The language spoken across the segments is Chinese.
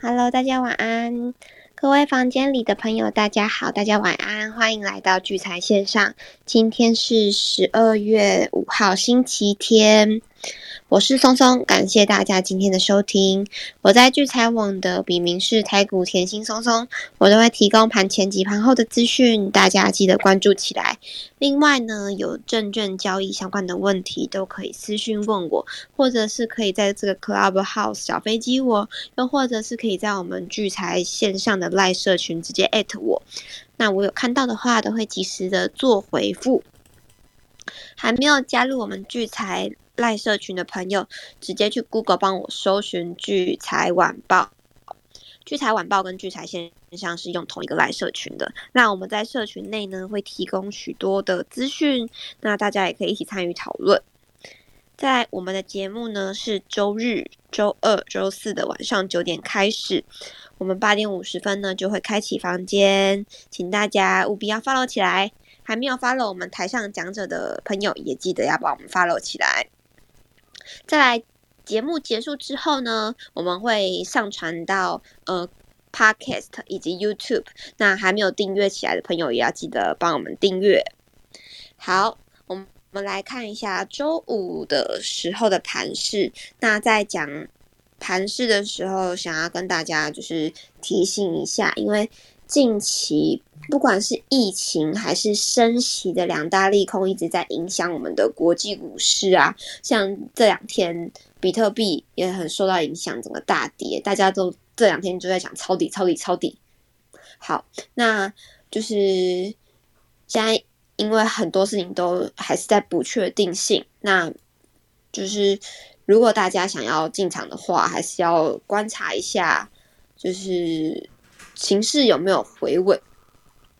Hello，大家晚安。各位房间里的朋友，大家好，大家晚安，欢迎来到聚财线上。今天是十二月五号，星期天。我是松松，感谢大家今天的收听。我在聚财网的笔名是台股甜心松松，我都会提供盘前及盘后的资讯，大家记得关注起来。另外呢，有证券交易相关的问题都可以私讯问我，或者是可以在这个 Clubhouse 小飞机我，又或者是可以在我们聚财线上的赖社群直接艾特我。那我有看到的话，都会及时的做回复。还没有加入我们聚财。赖社群的朋友，直接去 Google 帮我搜寻“聚财晚报”。聚财晚报跟聚财线上是用同一个赖社群的。那我们在社群内呢，会提供许多的资讯，那大家也可以一起参与讨论。在我们的节目呢，是周日、周二、周四的晚上九点开始，我们八点五十分呢就会开启房间，请大家务必要 follow 起来。还没有 follow 我们台上讲者的朋友，也记得要帮我们 follow 起来。在节目结束之后呢，我们会上传到呃 Podcast 以及 YouTube。那还没有订阅起来的朋友，也要记得帮我们订阅。好，我们我们来看一下周五的时候的盘势。那在讲盘势的时候，想要跟大家就是提醒一下，因为。近期不管是疫情还是升息的两大利空，一直在影响我们的国际股市啊。像这两天比特币也很受到影响，整个大跌，大家都这两天就在讲抄底、抄底、抄底。好，那就是现在因为很多事情都还是在不确定性，那就是如果大家想要进场的话，还是要观察一下，就是。形势有没有回稳？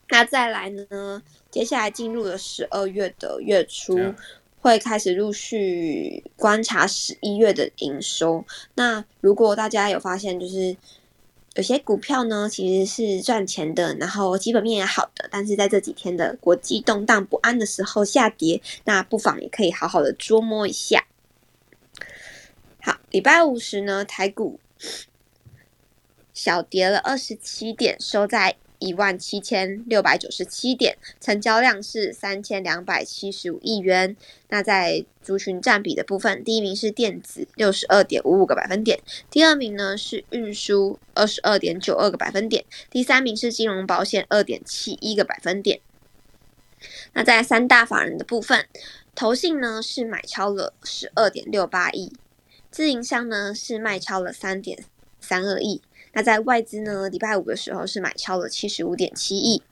那再来呢？接下来进入了十二月的月初，会开始陆续观察十一月的营收。那如果大家有发现，就是有些股票呢，其实是赚钱的，然后基本面也好的，但是在这几天的国际动荡不安的时候下跌，那不妨也可以好好的捉摸一下。好，礼拜五时呢，台股。小跌了二十七点，收在一万七千六百九十七点，成交量是三千两百七十五亿元。那在族群占比的部分，第一名是电子，六十二点五五个百分点；第二名呢是运输，二十二点九二个百分点；第三名是金融保险，二点七一个百分点。那在三大法人的部分，投信呢是买超了十二点六八亿，自营商呢是卖超了三点三二亿。那在外资呢？礼拜五的时候是买超了七十五点七亿。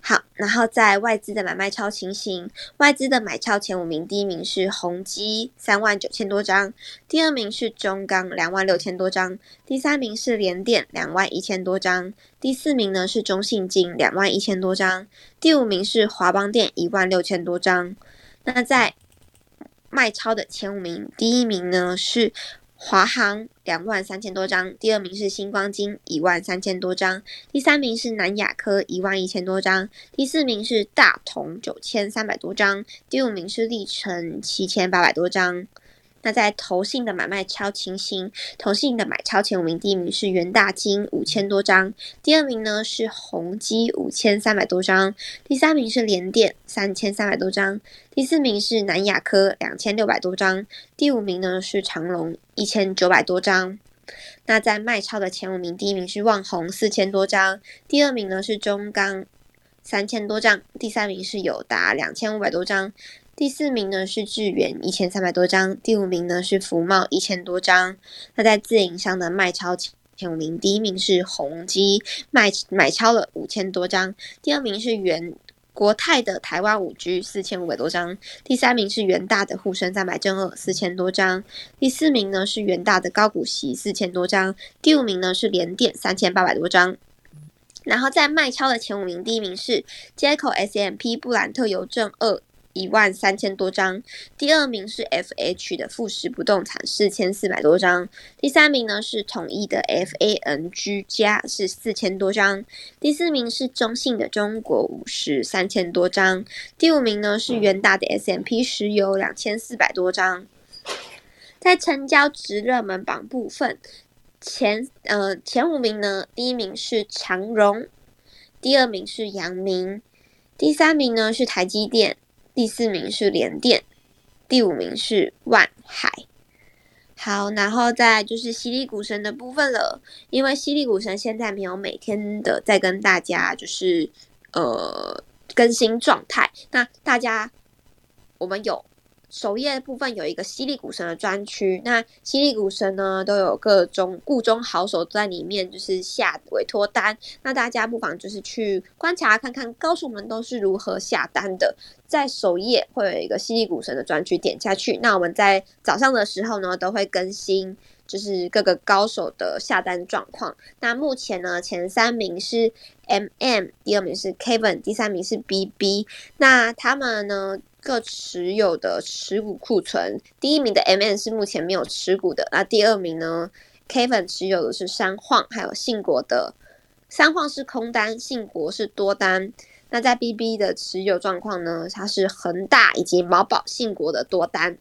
好，然后在外资的买卖超情形，外资的买超前五名，第一名是宏基三万九千多张，第二名是中钢两万六千多张，第三名是联电两万一千多张，第四名呢是中信金两万一千多张，第五名是华邦电一万六千多张。那在卖超的前五名，第一名呢是。华航两万三千多张，第二名是星光金一万三千多张，第三名是南亚科一万一千多张，第四名是大同九千三百多张，第五名是历程七千八百多张。那在投信的买卖超清新，投信的买超前五名，第一名是元大金五千多张，第二名呢是宏基五千三百多张，第三名是联电三千三百多张，第四名是南亚科两千六百多张，第五名呢是长隆一千九百多张。那在卖超的前五名，第一名是旺宏四千多张，第二名呢是中钢三千多张，第三名是友达两千五百多张。第四名呢是智远一千三百多张，第五名呢是福茂一千多张。那在自营商的卖超前五名，第一名是宏基卖买超了五千多张，第二名是元国泰的台湾五 G 四千五百多张，第三名是元大的沪深三百正二四千多张，第四名呢是元大的高股息四千多张，第五名呢是联电三千八百多张。然后在卖超的前五名，第一名是接口 SMP 布兰特邮政二。一万三千多张，第二名是 F H 的富时不动产四千四百多张，第三名呢是统一的 F A N G 加是四千多张，第四名是中信的中国五十三千多张，第五名呢是元大的 S M P 石油两千四百多张。在成交值热门榜部分，前呃前五名呢，第一名是长荣，第二名是阳明，第三名呢是台积电，第四名是联电，第五名是万海。好，然后再就是犀利股神的部分了，因为犀利股神现在没有每天的在跟大家就是呃更新状态，那大家我们有。首页部分有一个犀利股神的专区，那犀利股神呢都有各种故中好手在里面，就是下委托单。那大家不妨就是去观察看看高手们都是如何下单的。在首页会有一个犀利股神的专区，点下去。那我们在早上的时候呢都会更新，就是各个高手的下单状况。那目前呢前三名是 M M，第二名是 Kevin，第三名是 B B。那他们呢？各持有的持股库存，第一名的 M N 是目前没有持股的，那第二名呢？Kevin 持有的是三晃，还有信国的三晃是空单，信国是多单。那在 B B 的持有状况呢？它是恒大以及毛宝信国的多单。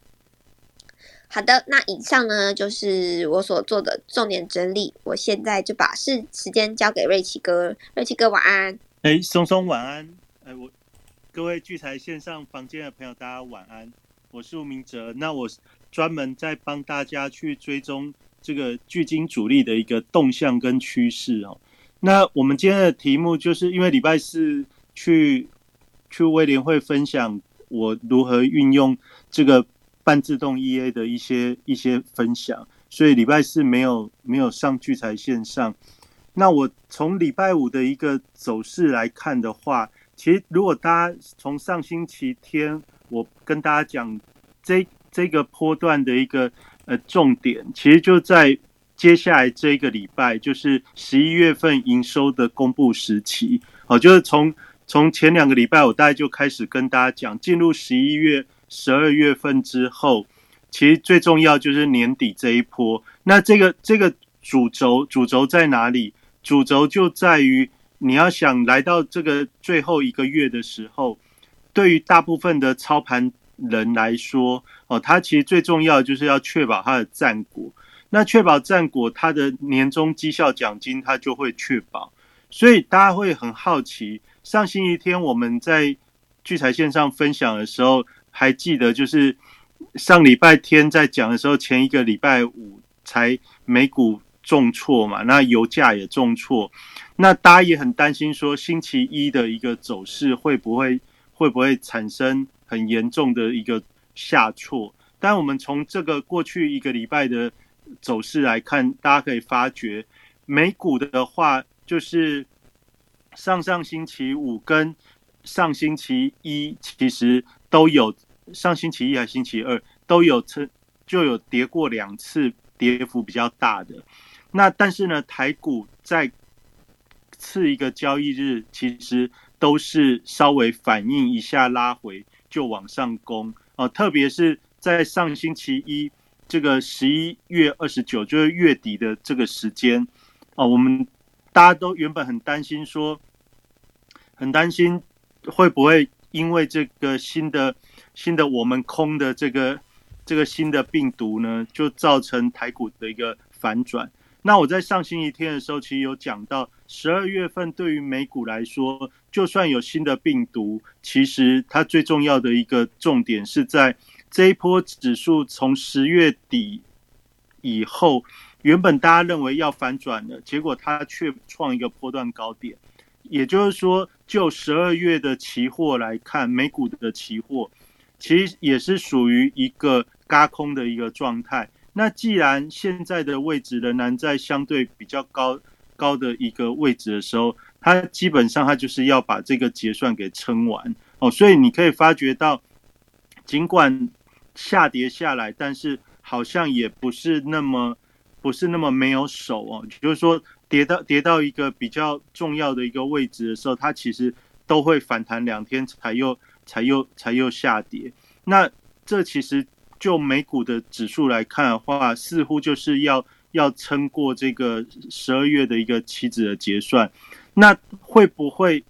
好的，那以上呢就是我所做的重点整理。我现在就把事时间交给瑞奇哥，瑞奇哥晚安。哎，松松晚安。哎，我。各位聚财线上房间的朋友，大家晚安，我是吴明哲。那我专门在帮大家去追踪这个巨金主力的一个动向跟趋势哦。那我们今天的题目就是因为礼拜四去去威廉会分享我如何运用这个半自动 EA 的一些一些分享，所以礼拜四没有没有上聚财线上。那我从礼拜五的一个走势来看的话。其实，如果大家从上星期天我跟大家讲这这个波段的一个呃重点，其实就在接下来这一个礼拜，就是十一月份营收的公布时期。好，就是从从前两个礼拜，我大概就开始跟大家讲，进入十一月、十二月份之后，其实最重要就是年底这一波。那这个这个主轴主轴在哪里？主轴就在于。你要想来到这个最后一个月的时候，对于大部分的操盘人来说，哦，他其实最重要就是要确保他的战果。那确保战果，他的年终绩效奖金他就会确保。所以大家会很好奇，上星期天我们在聚财线上分享的时候，还记得就是上礼拜天在讲的时候，前一个礼拜五才美股重挫嘛，那油价也重挫。那大家也很担心，说星期一的一个走势会不会会不会产生很严重的一个下挫？但我们从这个过去一个礼拜的走势来看，大家可以发觉，美股的话，就是上上星期五跟上星期一其实都有，上星期一还是星期二都有成就有跌过两次，跌幅比较大的。那但是呢，台股在次一个交易日，其实都是稍微反应一下拉回就往上攻哦，特别是在上星期一这个十一月二十九，就是月底的这个时间哦，我们大家都原本很担心说，很担心会不会因为这个新的新的我们空的这个这个新的病毒呢，就造成台股的一个反转。那我在上星期天的时候，其实有讲到，十二月份对于美股来说，就算有新的病毒，其实它最重要的一个重点是在这一波指数从十月底以后，原本大家认为要反转的结果，它却创一个波段高点。也就是说，就十二月的期货来看，美股的期货其实也是属于一个嘎空的一个状态。那既然现在的位置仍然在相对比较高高的一个位置的时候，它基本上它就是要把这个结算给撑完哦，所以你可以发觉到，尽管下跌下来，但是好像也不是那么不是那么没有手哦，就是说跌到跌到一个比较重要的一个位置的时候，它其实都会反弹两天才又才又才又下跌，那这其实。就美股的指数来看的话，似乎就是要要撑过这个十二月的一个期指的结算，那会不会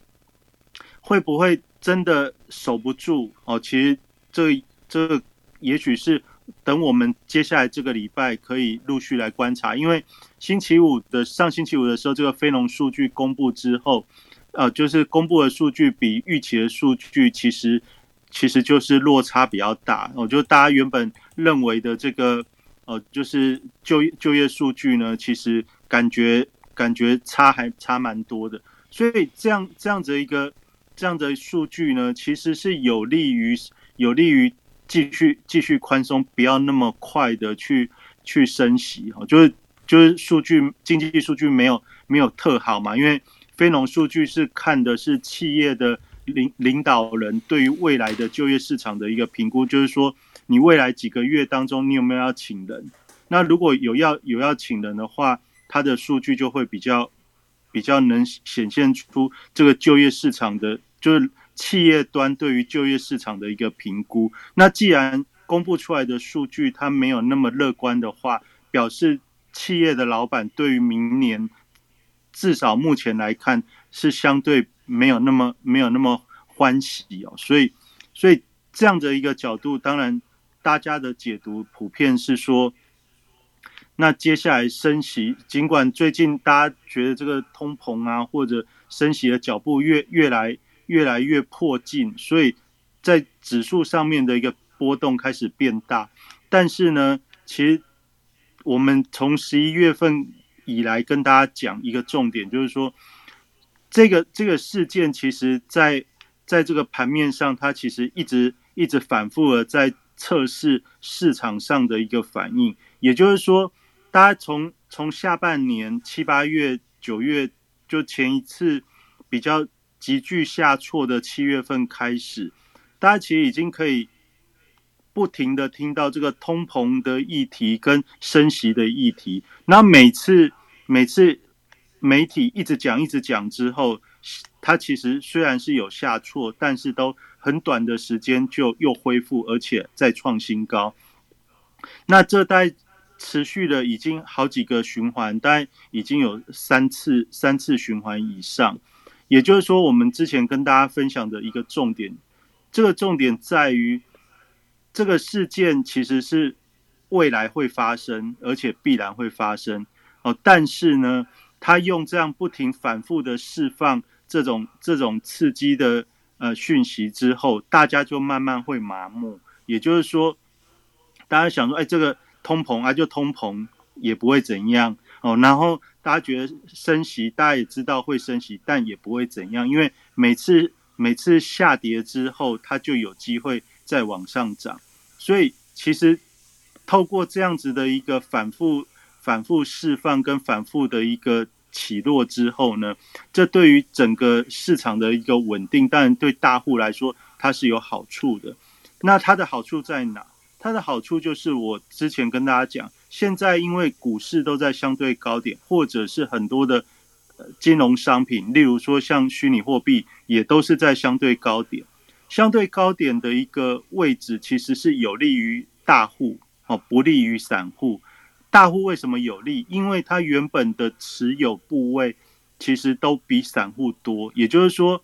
会不会真的守不住哦？其实这这也许是等我们接下来这个礼拜可以陆续来观察，因为星期五的上星期五的时候，这个非农数据公布之后，呃，就是公布的数据比预期的数据其实其实就是落差比较大。我觉得大家原本认为的这个呃，就是就业就业数据呢，其实感觉感觉差还差蛮多的。所以这样这样子一个这样的数据呢，其实是有利于有利于。继续继续宽松，不要那么快的去去升息哦，就是就是数据经济数据没有没有特好嘛，因为非农数据是看的是企业的领领导人对于未来的就业市场的一个评估，就是说你未来几个月当中你有没有要请人？那如果有要有要请人的话，它的数据就会比较比较能显现出这个就业市场的，就是。企业端对于就业市场的一个评估，那既然公布出来的数据它没有那么乐观的话，表示企业的老板对于明年至少目前来看是相对没有那么没有那么欢喜哦，所以所以这样的一个角度，当然大家的解读普遍是说，那接下来升息，尽管最近大家觉得这个通膨啊或者升息的脚步越越来。越来越迫近，所以在指数上面的一个波动开始变大。但是呢，其实我们从十一月份以来跟大家讲一个重点，就是说这个这个事件，其实在在这个盘面上，它其实一直一直反复的在测试市场上的一个反应。也就是说，大家从从下半年七八月、九月，就前一次比较。急剧下挫的七月份开始，大家其实已经可以不停的听到这个通膨的议题跟升息的议题。那每次每次媒体一直讲一直讲之后，它其实虽然是有下挫，但是都很短的时间就又恢复，而且再创新高。那这代持续了已经好几个循环，大概已经有三次三次循环以上。也就是说，我们之前跟大家分享的一个重点，这个重点在于，这个事件其实是未来会发生，而且必然会发生哦。但是呢，他用这样不停反复的释放这种这种刺激的呃讯息之后，大家就慢慢会麻木。也就是说，大家想说，哎，这个通膨啊，就通膨也不会怎样哦，然后。大家觉得升息，大家也知道会升息，但也不会怎样，因为每次每次下跌之后，它就有机会再往上涨。所以其实透过这样子的一个反复、反复释放跟反复的一个起落之后呢，这对于整个市场的一个稳定，当然对大户来说它是有好处的。那它的好处在哪？它的好处就是我之前跟大家讲。现在因为股市都在相对高点，或者是很多的金融商品，例如说像虚拟货币，也都是在相对高点。相对高点的一个位置，其实是有利于大户哦，不利于散户。大户为什么有利？因为它原本的持有部位其实都比散户多，也就是说，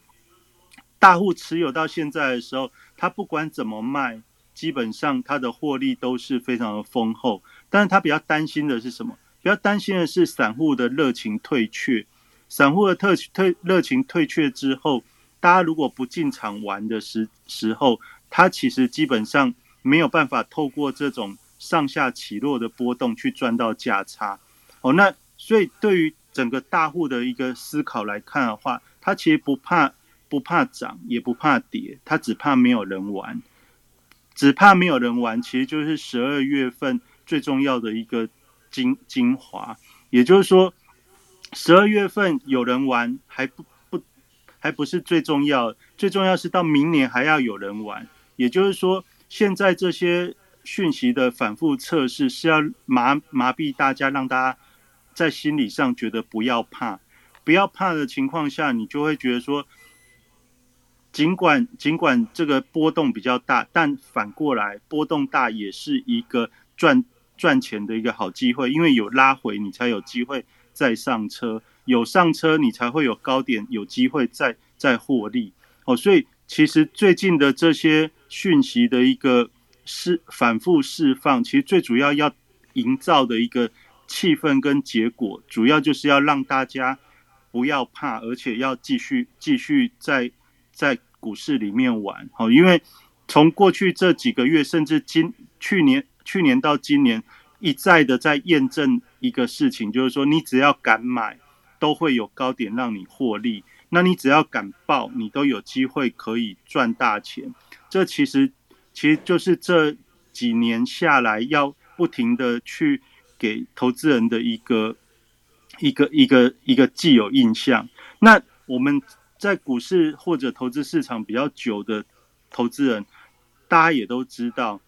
大户持有到现在的时候，他不管怎么卖，基本上他的获利都是非常的丰厚。但是他比较担心的是什么？比较担心的是散户的热情退却。散户的特退热情退却之后，大家如果不进场玩的时时候，他其实基本上没有办法透过这种上下起落的波动去赚到价差。哦，那所以对于整个大户的一个思考来看的话，他其实不怕不怕涨，也不怕跌，他只怕没有人玩，只怕没有人玩，其实就是十二月份。最重要的一个精精华，也就是说，十二月份有人玩还不不还不是最重要，最重要是到明年还要有人玩。也就是说，现在这些讯息的反复测试是要麻麻痹大家，让大家在心理上觉得不要怕，不要怕的情况下，你就会觉得说，尽管尽管这个波动比较大，但反过来波动大也是一个赚。赚钱的一个好机会，因为有拉回，你才有机会再上车；有上车，你才会有高点，有机会再再获利。哦，所以其实最近的这些讯息的一个释反复释放，其实最主要要营造的一个气氛跟结果，主要就是要让大家不要怕，而且要继续继续在在股市里面玩。好，因为从过去这几个月，甚至今去年去年到今年，一再的在验证一个事情，就是说你只要敢买，都会有高点让你获利。那你只要敢报，你都有机会可以赚大钱。这其实其实就是这几年下来要不停的去给投资人的一个一个一个一个既有印象。那我们在股市或者投资市场比较久的投资人，大家也都知道，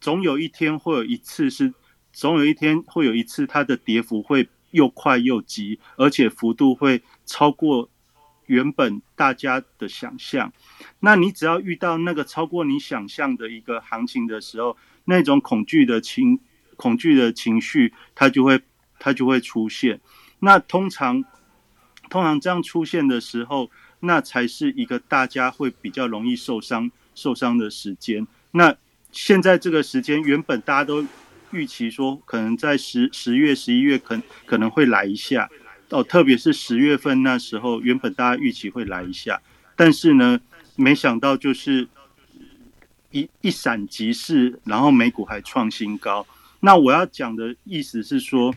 总有一天会有一次是，总有一天会有一次它的跌幅会又快又急，而且幅度会超过。原本大家的想象，那你只要遇到那个超过你想象的一个行情的时候，那种恐惧的情恐惧的情绪，它就会它就会出现。那通常通常这样出现的时候，那才是一个大家会比较容易受伤受伤的时间。那现在这个时间，原本大家都预期说，可能在十十月、十一月，可可能会来一下。哦，特别是十月份那时候，原本大家预期会来一下，但是呢，没想到就是一一闪即逝，然后美股还创新高。那我要讲的意思是说，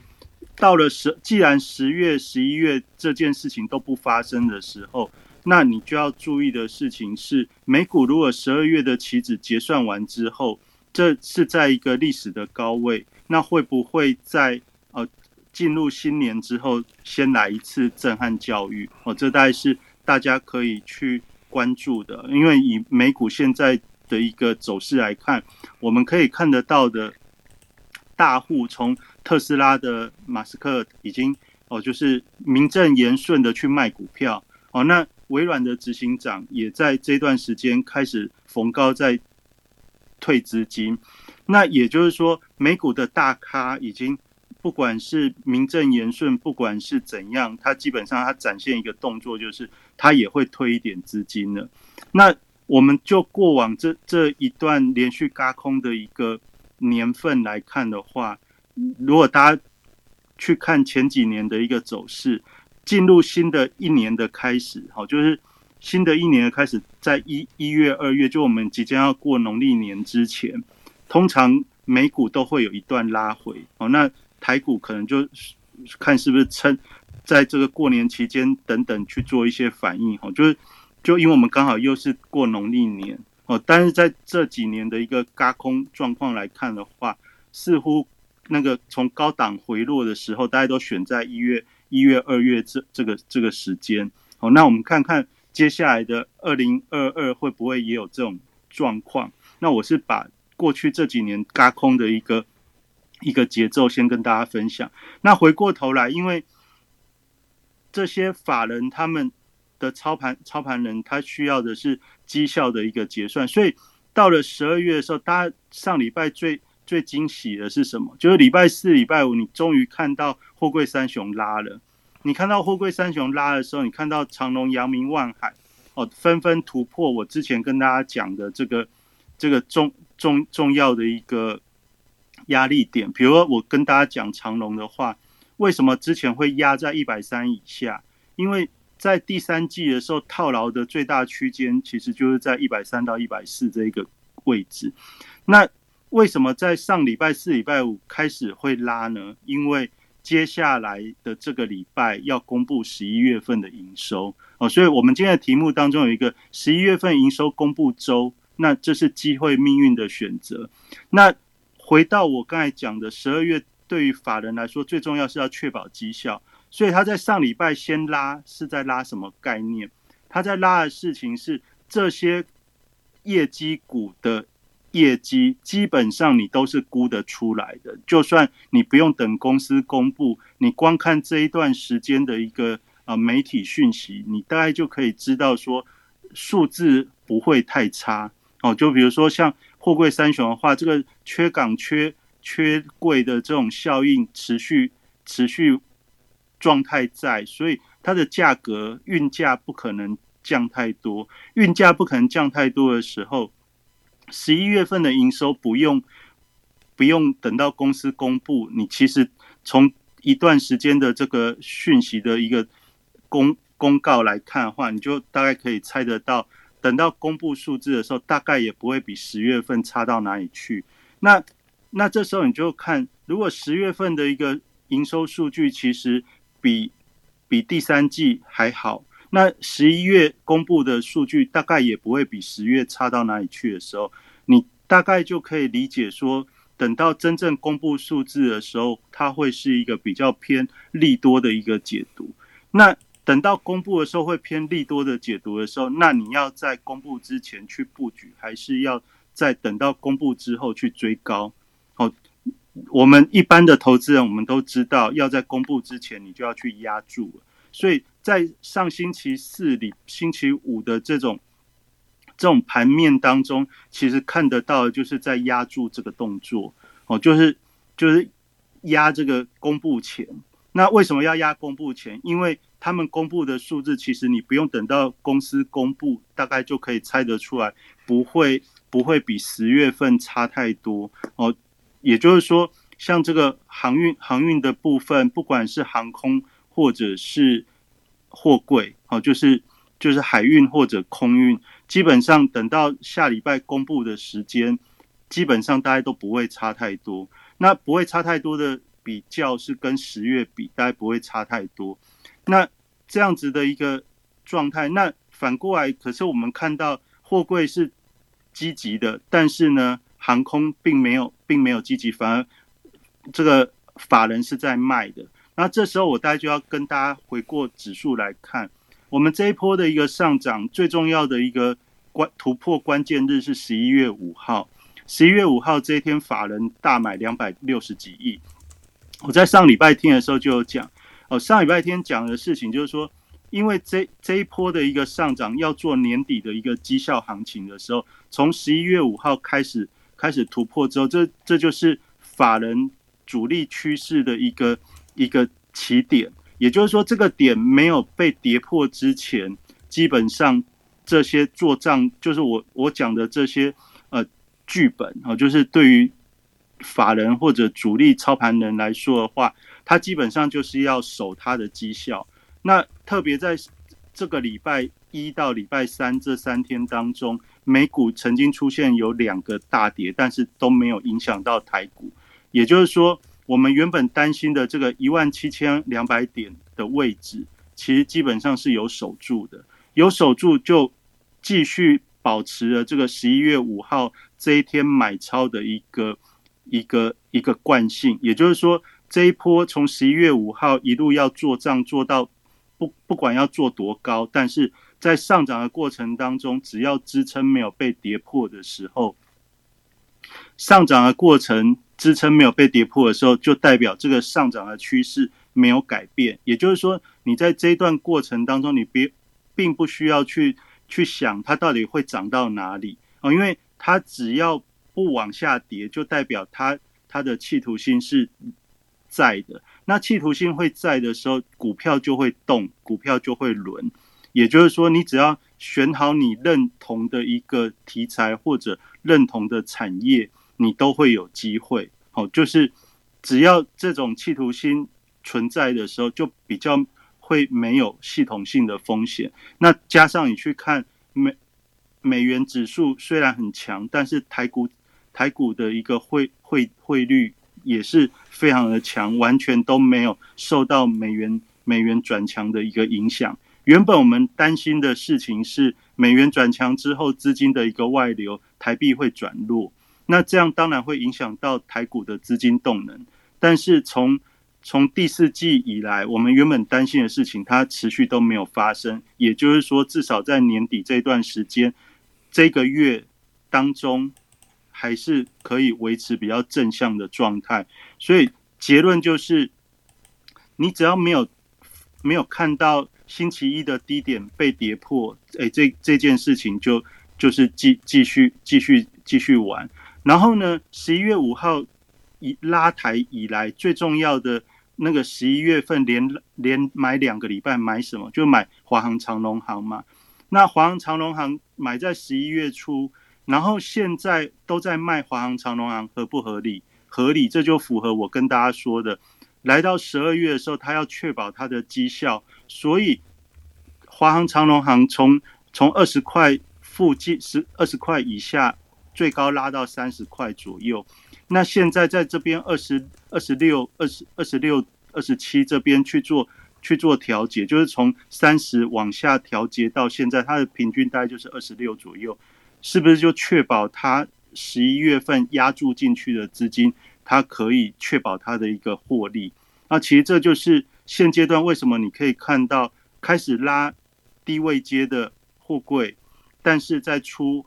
到了十，既然十月、十一月这件事情都不发生的时候，那你就要注意的事情是，美股如果十二月的期指结算完之后，这是在一个历史的高位，那会不会在呃？进入新年之后，先来一次震撼教育哦，这大概是大家可以去关注的。因为以美股现在的一个走势来看，我们可以看得到的，大户从特斯拉的马斯克已经哦，就是名正言顺的去卖股票哦。那微软的执行长也在这段时间开始逢高在退资金。那也就是说，美股的大咖已经。不管是名正言顺，不管是怎样，它基本上它展现一个动作，就是它也会推一点资金的。那我们就过往这这一段连续嘎空的一个年份来看的话，如果大家去看前几年的一个走势，进入新的一年的开始，好，就是新的一年的开始，在一一月、二月，就我们即将要过农历年之前，通常美股都会有一段拉回，哦，那。台股可能就看是不是趁在这个过年期间等等去做一些反应哦，就是就因为我们刚好又是过农历年哦，但是在这几年的一个嘎空状况来看的话，似乎那个从高档回落的时候，大家都选在一月、一月、二月这这个这个时间好，那我们看看接下来的二零二二会不会也有这种状况？那我是把过去这几年嘎空的一个。一个节奏，先跟大家分享。那回过头来，因为这些法人他们的操盘操盘人，他需要的是绩效的一个结算，所以到了十二月的时候，大家上礼拜最最惊喜的是什么？就是礼拜四、礼拜五，你终于看到货柜三雄拉了。你看到货柜三雄拉的时候，你看到长隆、阳明、万海哦，纷纷突破我之前跟大家讲的这个这个重重重要的一个。压力点，比如说我跟大家讲长龙的话，为什么之前会压在一百三以下？因为在第三季的时候，套牢的最大区间其实就是在一百三到一百四这一个位置。那为什么在上礼拜四、礼拜五开始会拉呢？因为接下来的这个礼拜要公布十一月份的营收哦，所以我们今天的题目当中有一个十一月份营收公布周，那这是机会命运的选择。那回到我刚才讲的，十二月对于法人来说最重要是要确保绩效，所以他在上礼拜先拉是在拉什么概念？他在拉的事情是这些业绩股的业绩基本上你都是估得出来的，就算你不用等公司公布，你光看这一段时间的一个啊媒体讯息，你大概就可以知道说数字不会太差哦。就比如说像。货柜三雄的话，这个缺港、缺缺柜的这种效应持续持续状态在，所以它的价格运价不可能降太多。运价不可能降太多的时候，十一月份的营收不用不用等到公司公布，你其实从一段时间的这个讯息的一个公公告来看的话，你就大概可以猜得到，等到公布数字的时候，大概也不会比十月份差到哪里去。那那这时候你就看，如果十月份的一个营收数据其实比比第三季还好，那十一月公布的数据大概也不会比十月差到哪里去的时候，你大概就可以理解说，等到真正公布数字的时候，它会是一个比较偏利多的一个解读。那等到公布的时候会偏利多的解读的时候，那你要在公布之前去布局，还是要在等到公布之后去追高？好我们一般的投资人，我们都知道，要在公布之前，你就要去压住了。所以在上星期四里、星期五的这种这种盘面当中，其实看得到，就是在压住这个动作哦，就是就是压这个公布前。那为什么要压公布前？因为他们公布的数字，其实你不用等到公司公布，大概就可以猜得出来，不会不会比十月份差太多哦。也就是说，像这个航运航运的部分，不管是航空或者是货柜，哦，就是就是海运或者空运，基本上等到下礼拜公布的时间，基本上大家都不会差太多。那不会差太多的比较是跟十月比，大概不会差太多。那这样子的一个状态，那反过来，可是我们看到货柜是积极的，但是呢？航空并没有，并没有积极，反而这个法人是在卖的。那这时候我大概就要跟大家回过指数来看，我们这一波的一个上涨，最重要的一个关突破关键日是十一月五号。十一月五号这一天，法人大买两百六十几亿。我在上礼拜天的时候就有讲，哦，上礼拜天讲的事情就是说。因为这这一波的一个上涨要做年底的一个绩效行情的时候，从十一月五号开始。开始突破之后，这这就是法人主力趋势的一个一个起点。也就是说，这个点没有被跌破之前，基本上这些做账，就是我我讲的这些呃剧本啊，就是对于法人或者主力操盘人来说的话，他基本上就是要守他的绩效。那特别在这个礼拜一到礼拜三这三天当中。美股曾经出现有两个大跌，但是都没有影响到台股。也就是说，我们原本担心的这个一万七千两百点的位置，其实基本上是有守住的。有守住，就继续保持了这个十一月五号这一天买超的一个一个一个惯性。也就是说，这一波从十一月五号一路要做账做到不不管要做多高，但是。在上涨的过程当中，只要支撑没有被跌破的时候，上涨的过程支撑没有被跌破的时候，就代表这个上涨的趋势没有改变。也就是说，你在这一段过程当中，你别并不需要去去想它到底会涨到哪里哦，因为它只要不往下跌，就代表它它的企图心是在的。那企图心会在的时候，股票就会动，股票就会轮。也就是说，你只要选好你认同的一个题材或者认同的产业，你都会有机会。好，就是只要这种企图心存在的时候，就比较会没有系统性的风险。那加上你去看美美元指数虽然很强，但是台股台股的一个汇汇汇率也是非常的强，完全都没有受到美元美元转强的一个影响。原本我们担心的事情是美元转强之后资金的一个外流，台币会转弱，那这样当然会影响到台股的资金动能。但是从从第四季以来，我们原本担心的事情，它持续都没有发生。也就是说，至少在年底这段时间，这个月当中，还是可以维持比较正向的状态。所以结论就是，你只要没有没有看到。星期一的低点被跌破，哎，这这件事情就就是继继续继续继续玩。然后呢，十一月五号以拉抬以来最重要的那个十一月份连连买两个礼拜，买什么？就买华航长龙航嘛。那华航长龙航买在十一月初，然后现在都在卖华航、长龙航，合不合理？合理，这就符合我跟大家说的。来到十二月的时候，他要确保他的绩效，所以华航、长龙航从从二十块附近十二十块以下，最高拉到三十块左右。那现在在这边二十二十六、二十二十六、二十七这边去做去做调节，就是从三十往下调节到现在，它的平均大概就是二十六左右，是不是就确保它十一月份压注进去的资金？它可以确保它的一个获利，那其实这就是现阶段为什么你可以看到开始拉低位接的货柜，但是在出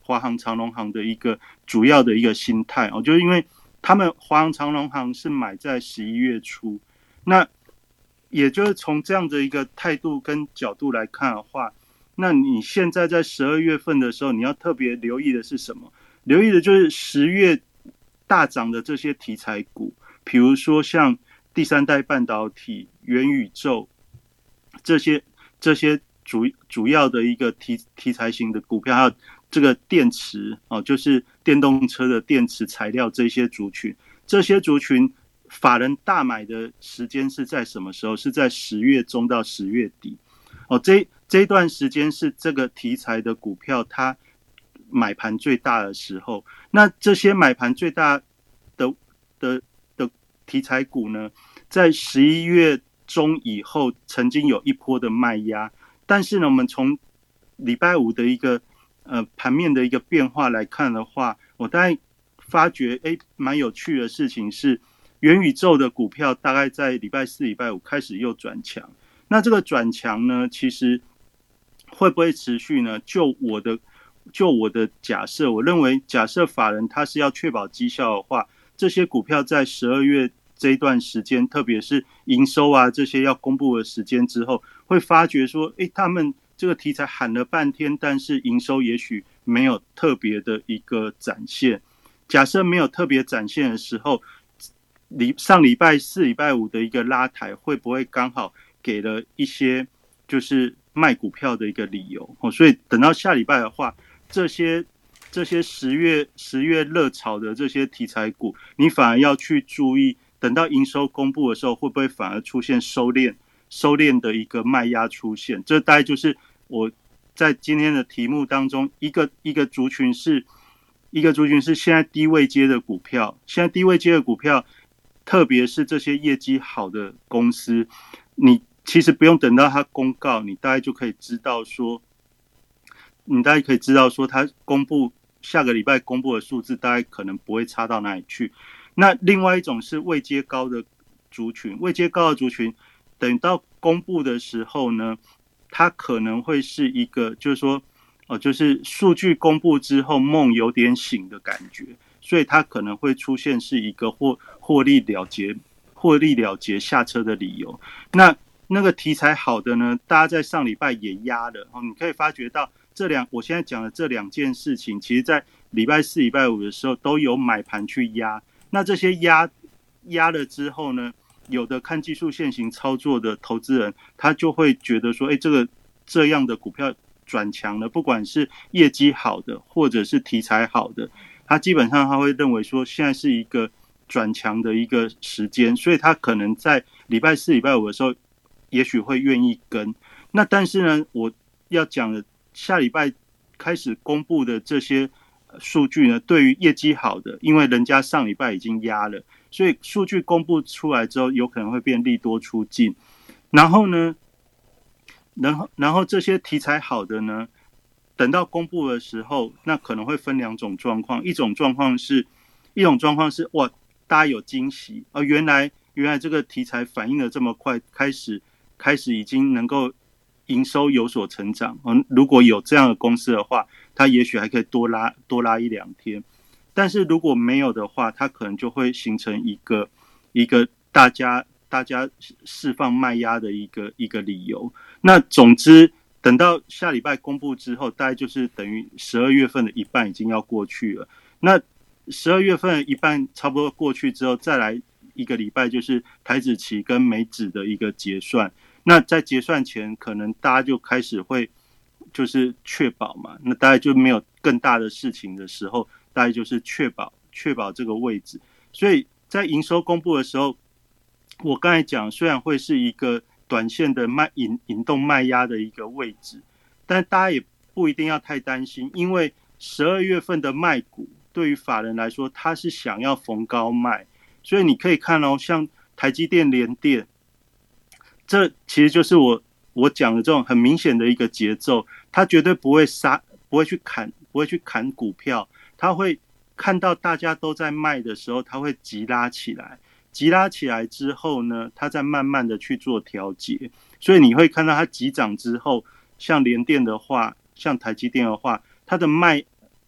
华航、长龙航的一个主要的一个心态哦，就是因为他们华航、长龙航是买在十一月初，那也就是从这样的一个态度跟角度来看的话，那你现在在十二月份的时候，你要特别留意的是什么？留意的就是十月。大涨的这些题材股，比如说像第三代半导体、元宇宙这些这些主主要的一个题题材型的股票，还有这个电池哦，就是电动车的电池材料这些族群，这些族群法人大买的时间是在什么时候？是在十月中到十月底哦，这这段时间是这个题材的股票它。买盘最大的时候，那这些买盘最大的的题材股呢，在十一月中以后曾经有一波的卖压，但是呢，我们从礼拜五的一个呃盘面的一个变化来看的话，我大概发觉哎，蛮有趣的事情是，元宇宙的股票大概在礼拜四、礼拜五开始又转强，那这个转强呢，其实会不会持续呢？就我的。就我的假设，我认为假设法人他是要确保绩效的话，这些股票在十二月这一段时间，特别是营收啊这些要公布的时间之后，会发觉说，诶，他们这个题材喊了半天，但是营收也许没有特别的一个展现。假设没有特别展现的时候，礼上礼拜四、礼拜五的一个拉抬，会不会刚好给了一些就是卖股票的一个理由？哦，所以等到下礼拜的话。这些这些十月十月热炒的这些题材股，你反而要去注意，等到营收公布的时候，会不会反而出现收敛收敛的一个卖压出现？这大概就是我在今天的题目当中一个一个族群是一个族群是现在低位接的股票，现在低位接的股票，特别是这些业绩好的公司，你其实不用等到它公告，你大概就可以知道说。你大概可以知道，说它公布下个礼拜公布的数字，大概可能不会差到哪里去。那另外一种是未接高的族群，未接高的族群，等到公布的时候呢，它可能会是一个，就是说，哦，就是数据公布之后梦有点醒的感觉，所以它可能会出现是一个获获利了结、获利了结下车的理由。那那个题材好的呢，大家在上礼拜也压了，哦，你可以发觉到。这两我现在讲的这两件事情，其实在礼拜四、礼拜五的时候都有买盘去压。那这些压压了之后呢，有的看技术线型操作的投资人，他就会觉得说，哎，这个这样的股票转强了，不管是业绩好的或者是题材好的，他基本上他会认为说，现在是一个转强的一个时间，所以他可能在礼拜四、礼拜五的时候，也许会愿意跟。那但是呢，我要讲的。下礼拜开始公布的这些数据呢，对于业绩好的，因为人家上礼拜已经压了，所以数据公布出来之后，有可能会变利多出尽。然后呢，然后然后这些题材好的呢，等到公布的时候，那可能会分两种状况，一种状况是，一种状况是哇，大家有惊喜啊，原来原来这个题材反应的这么快，开始开始已经能够。营收有所成长，嗯，如果有这样的公司的话，它也许还可以多拉多拉一两天。但是如果没有的话，它可能就会形成一个一个大家大家释放卖压的一个一个理由。那总之，等到下礼拜公布之后，大概就是等于十二月份的一半已经要过去了。那十二月份一半差不多过去之后，再来一个礼拜就是台子期跟美指的一个结算。那在结算前，可能大家就开始会就是确保嘛，那大家就没有更大的事情的时候，大概就是确保确保这个位置。所以在营收公布的时候，我刚才讲，虽然会是一个短线的卖引引动卖压的一个位置，但大家也不一定要太担心，因为十二月份的卖股对于法人来说，他是想要逢高卖，所以你可以看哦，像台积电、联电，这其实就是我我讲的这种很明显的一个节奏，他绝对不会杀，不会去砍，不会去砍股票，他会看到大家都在卖的时候，他会急拉起来。急拉起来之后呢，它再慢慢的去做调节，所以你会看到它急涨之后，像联电的话，像台积电的话，它的卖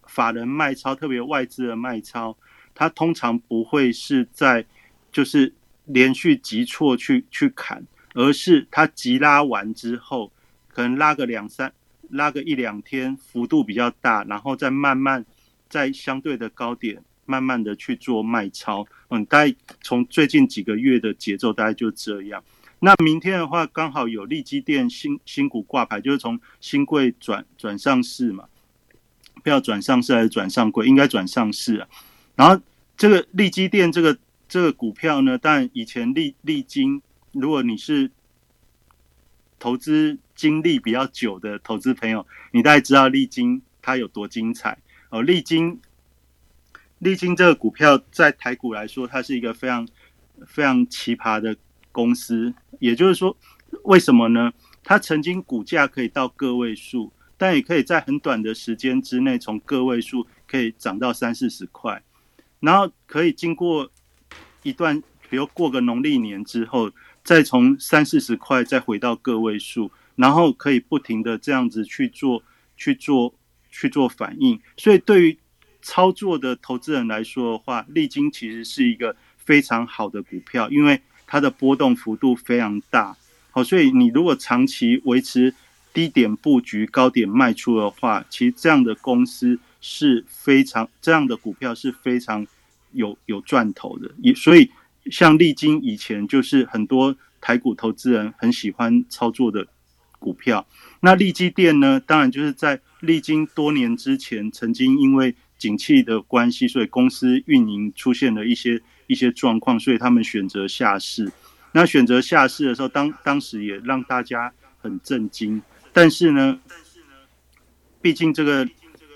法人卖超，特别外资的卖超，它通常不会是在就是连续急挫去去砍，而是它急拉完之后，可能拉个两三拉个一两天，幅度比较大，然后再慢慢在相对的高点。慢慢的去做卖超，嗯，大概从最近几个月的节奏大概就这样。那明天的话，刚好有利基店新新股挂牌，就是从新贵转转上市嘛，不要转上市还是转上柜，应该转上市啊。然后这个利基店这个这个股票呢，但以前利利金，如果你是投资经历比较久的投资朋友，你大概知道利金它有多精彩哦，利金。历经这个股票在台股来说，它是一个非常非常奇葩的公司。也就是说，为什么呢？它曾经股价可以到个位数，但也可以在很短的时间之内从个位数可以涨到三四十块，然后可以经过一段，比如过个农历年之后，再从三四十块再回到个位数，然后可以不停的这样子去做、去做、去做反应。所以对于操作的投资人来说的话，利金其实是一个非常好的股票，因为它的波动幅度非常大。好，所以你如果长期维持低点布局、高点卖出的话，其实这样的公司是非常这样的股票是非常有有赚头的。也所以像利金以前就是很多台股投资人很喜欢操作的股票。那利基电呢，当然就是在历经多年之前曾经因为景气的关系，所以公司运营出现了一些一些状况，所以他们选择下市。那选择下市的时候，当当时也让大家很震惊。但是呢，毕竟这个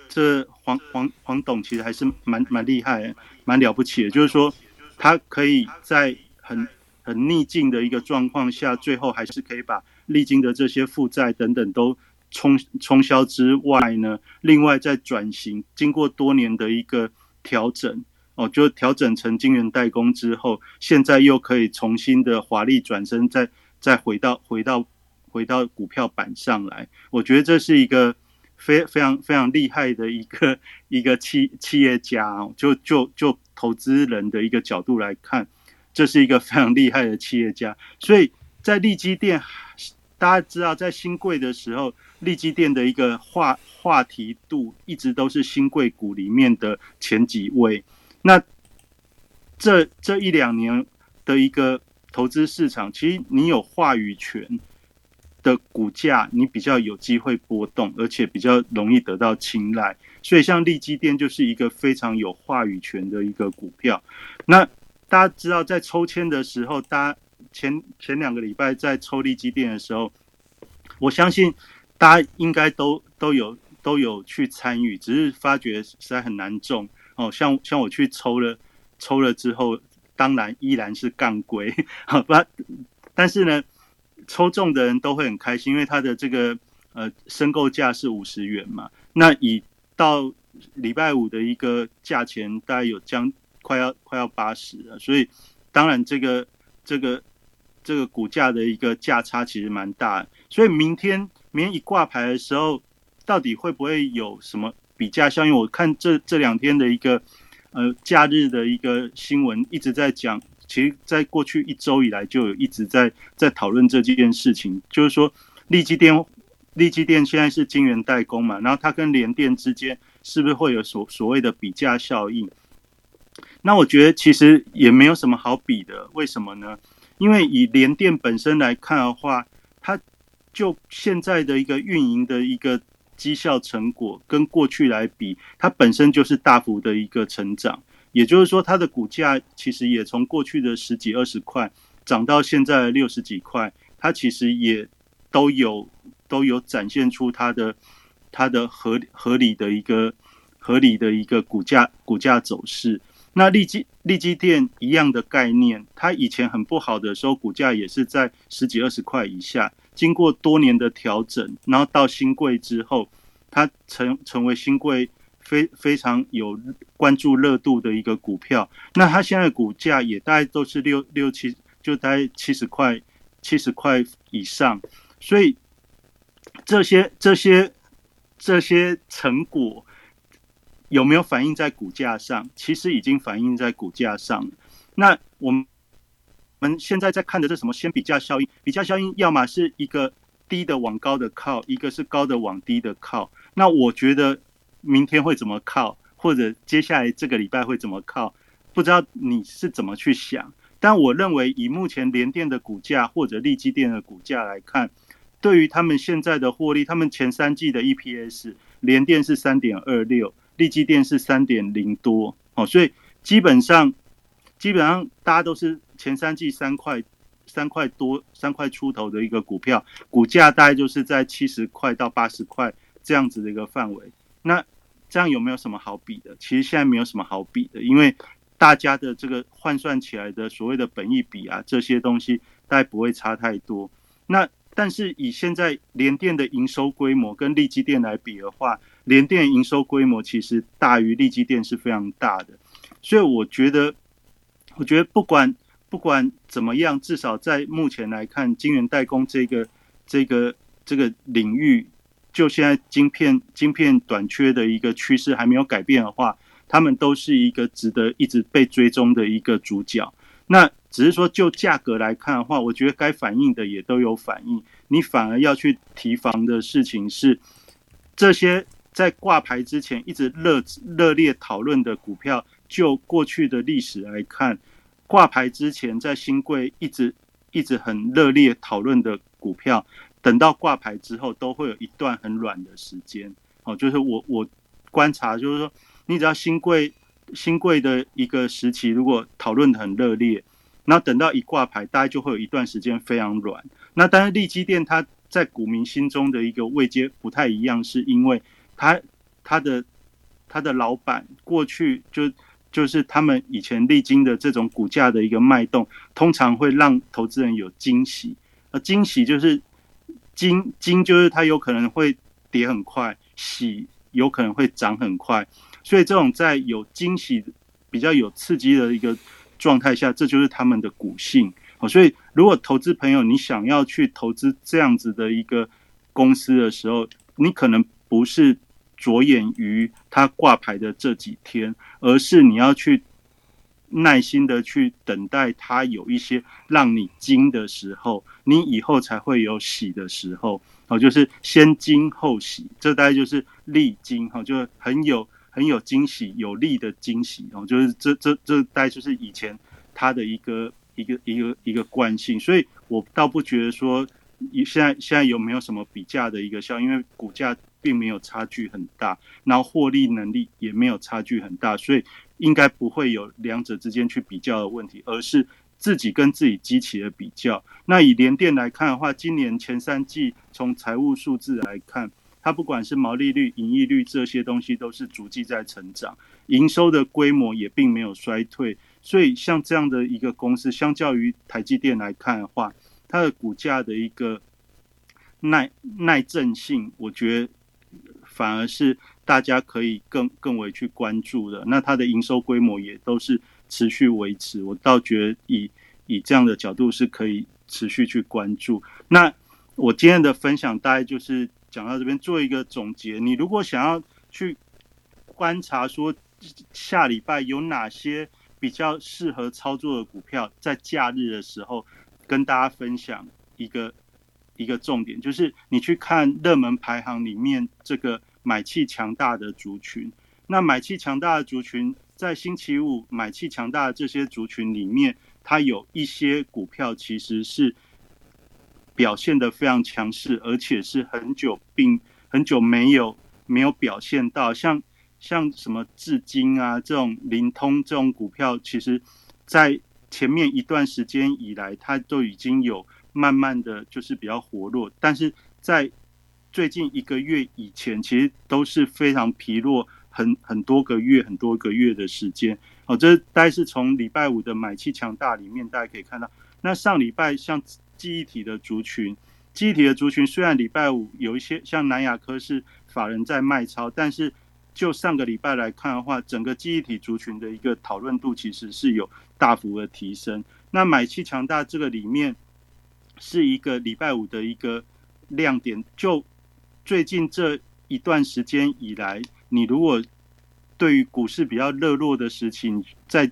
这黄黄黄董其实还是蛮蛮厉害、蛮了不起的。就是说，他可以在很很逆境的一个状况下，最后还是可以把历经的这些负债等等都。冲冲销之外呢，另外在转型，经过多年的一个调整，哦，就调整成晶圆代工之后，现在又可以重新的华丽转身，再再回到回到回到股票板上来。我觉得这是一个非非常非常厉害的一个一个企企业家哦，就就就投资人的一个角度来看，这是一个非常厉害的企业家。所以在利基店。大家知道，在新贵的时候，利基店的一个话话题度一直都是新贵股里面的前几位。那这这一两年的一个投资市场，其实你有话语权的股价，你比较有机会波动，而且比较容易得到青睐。所以，像利基店就是一个非常有话语权的一个股票。那大家知道，在抽签的时候，大家。前前两个礼拜在抽利基店的时候，我相信大家应该都都有都有去参与，只是发觉实在很难中哦。像像我去抽了抽了之后，当然依然是杠龟，好吧？但是呢，抽中的人都会很开心，因为它的这个呃申购价是五十元嘛。那以到礼拜五的一个价钱，大概有将快要快要八十了，所以当然这个这个。这个股价的一个价差其实蛮大，所以明天明天一挂牌的时候，到底会不会有什么比价效应？我看这这两天的一个呃假日的一个新闻一直在讲，其实在过去一周以来就有一直在在讨论这件事情，就是说利基电利基电现在是晶圆代工嘛，然后它跟联电之间是不是会有所所谓的比价效应？那我觉得其实也没有什么好比的，为什么呢？因为以联电本身来看的话，它就现在的一个运营的一个绩效成果跟过去来比，它本身就是大幅的一个成长。也就是说，它的股价其实也从过去的十几二十块涨到现在六十几块，它其实也都有都有展现出它的它的合合理的一个合理的一个股价股价走势。那利基利基店一样的概念，它以前很不好的时候，股价也是在十几二十块以下。经过多年的调整，然后到新贵之后，它成成为新贵非非常有关注热度的一个股票。那它现在股价也大概都是六六七，就大概七十块七十块以上。所以这些这些这些成果。有没有反映在股价上？其实已经反映在股价上。那我们我们现在在看的是什么？先比价效应，比价效应要么是一个低的往高的靠，一个是高的往低的靠。那我觉得明天会怎么靠，或者接下来这个礼拜会怎么靠，不知道你是怎么去想。但我认为以目前联电的股价或者利基电的股价来看，对于他们现在的获利，他们前三季的 EPS 联电是三点二六。利基电是三点零多哦，所以基本上基本上大家都是前三季三块三块多三块出头的一个股票，股价大概就是在七十块到八十块这样子的一个范围。那这样有没有什么好比的？其实现在没有什么好比的，因为大家的这个换算起来的所谓的本益比啊，这些东西大概不会差太多。那但是以现在联电的营收规模跟利基电来比的话，联电营收规模其实大于利基电是非常大的，所以我觉得，我觉得不管不管怎么样，至少在目前来看，晶圆代工这个这个这个领域，就现在晶片晶片短缺的一个趋势还没有改变的话，他们都是一个值得一直被追踪的一个主角。那只是说就价格来看的话，我觉得该反映的也都有反应，你反而要去提防的事情是这些。在挂牌之前一直热热烈讨论的股票，就过去的历史来看，挂牌之前在新贵一直一直很热烈讨论的股票，等到挂牌之后都会有一段很软的时间。哦，就是我我观察，就是说，你只要新贵新贵的一个时期，如果讨论的很热烈，那等到一挂牌，大概就会有一段时间非常软。那当然，利基店它在股民心中的一个位阶不太一样，是因为。它它的它的老板过去就就是他们以前历经的这种股价的一个脉动，通常会让投资人有惊喜。而惊喜就是惊惊就是它有可能会跌很快，喜有可能会涨很快。所以这种在有惊喜、比较有刺激的一个状态下，这就是他们的股性。哦，所以如果投资朋友你想要去投资这样子的一个公司的时候，你可能不是。着眼于它挂牌的这几天，而是你要去耐心的去等待它有一些让你惊的时候，你以后才会有喜的时候。哦，就是先惊后喜，这大概就是利惊哈，就很有很有惊喜，有利的惊喜哦，就是这这这大概就是以前它的一个一个一个一个惯性，所以我倒不觉得说现在现在有没有什么比价的一个效，因为股价。并没有差距很大，然后获利能力也没有差距很大，所以应该不会有两者之间去比较的问题，而是自己跟自己机器的比较。那以联电来看的话，今年前三季从财务数字来看，它不管是毛利率、盈利率这些东西都是逐季在成长，营收的规模也并没有衰退。所以像这样的一个公司，相较于台积电来看的话，它的股价的一个耐耐震性，我觉得。反而是大家可以更更为去关注的，那它的营收规模也都是持续维持，我倒觉得以以这样的角度是可以持续去关注。那我今天的分享大概就是讲到这边，做一个总结。你如果想要去观察说下礼拜有哪些比较适合操作的股票，在假日的时候跟大家分享一个。一个重点就是你去看热门排行里面这个买气强大的族群，那买气强大的族群在星期五买气强大的这些族群里面，它有一些股票其实是表现的非常强势，而且是很久并很久没有没有表现到，像像什么至今啊这种灵通这种股票，其实在前面一段时间以来，它都已经有慢慢的就是比较活络，但是在最近一个月以前，其实都是非常疲弱，很很多个月很多个月的时间。哦，这大概是从礼拜五的买气强大里面，大家可以看到。那上礼拜像记忆体的族群，记忆体的族群虽然礼拜五有一些像南亚科是法人在卖超，但是就上个礼拜来看的话，整个记忆体族群的一个讨论度其实是有大幅的提升。那买气强大这个里面是一个礼拜五的一个亮点。就最近这一段时间以来，你如果对于股市比较热络的时期，在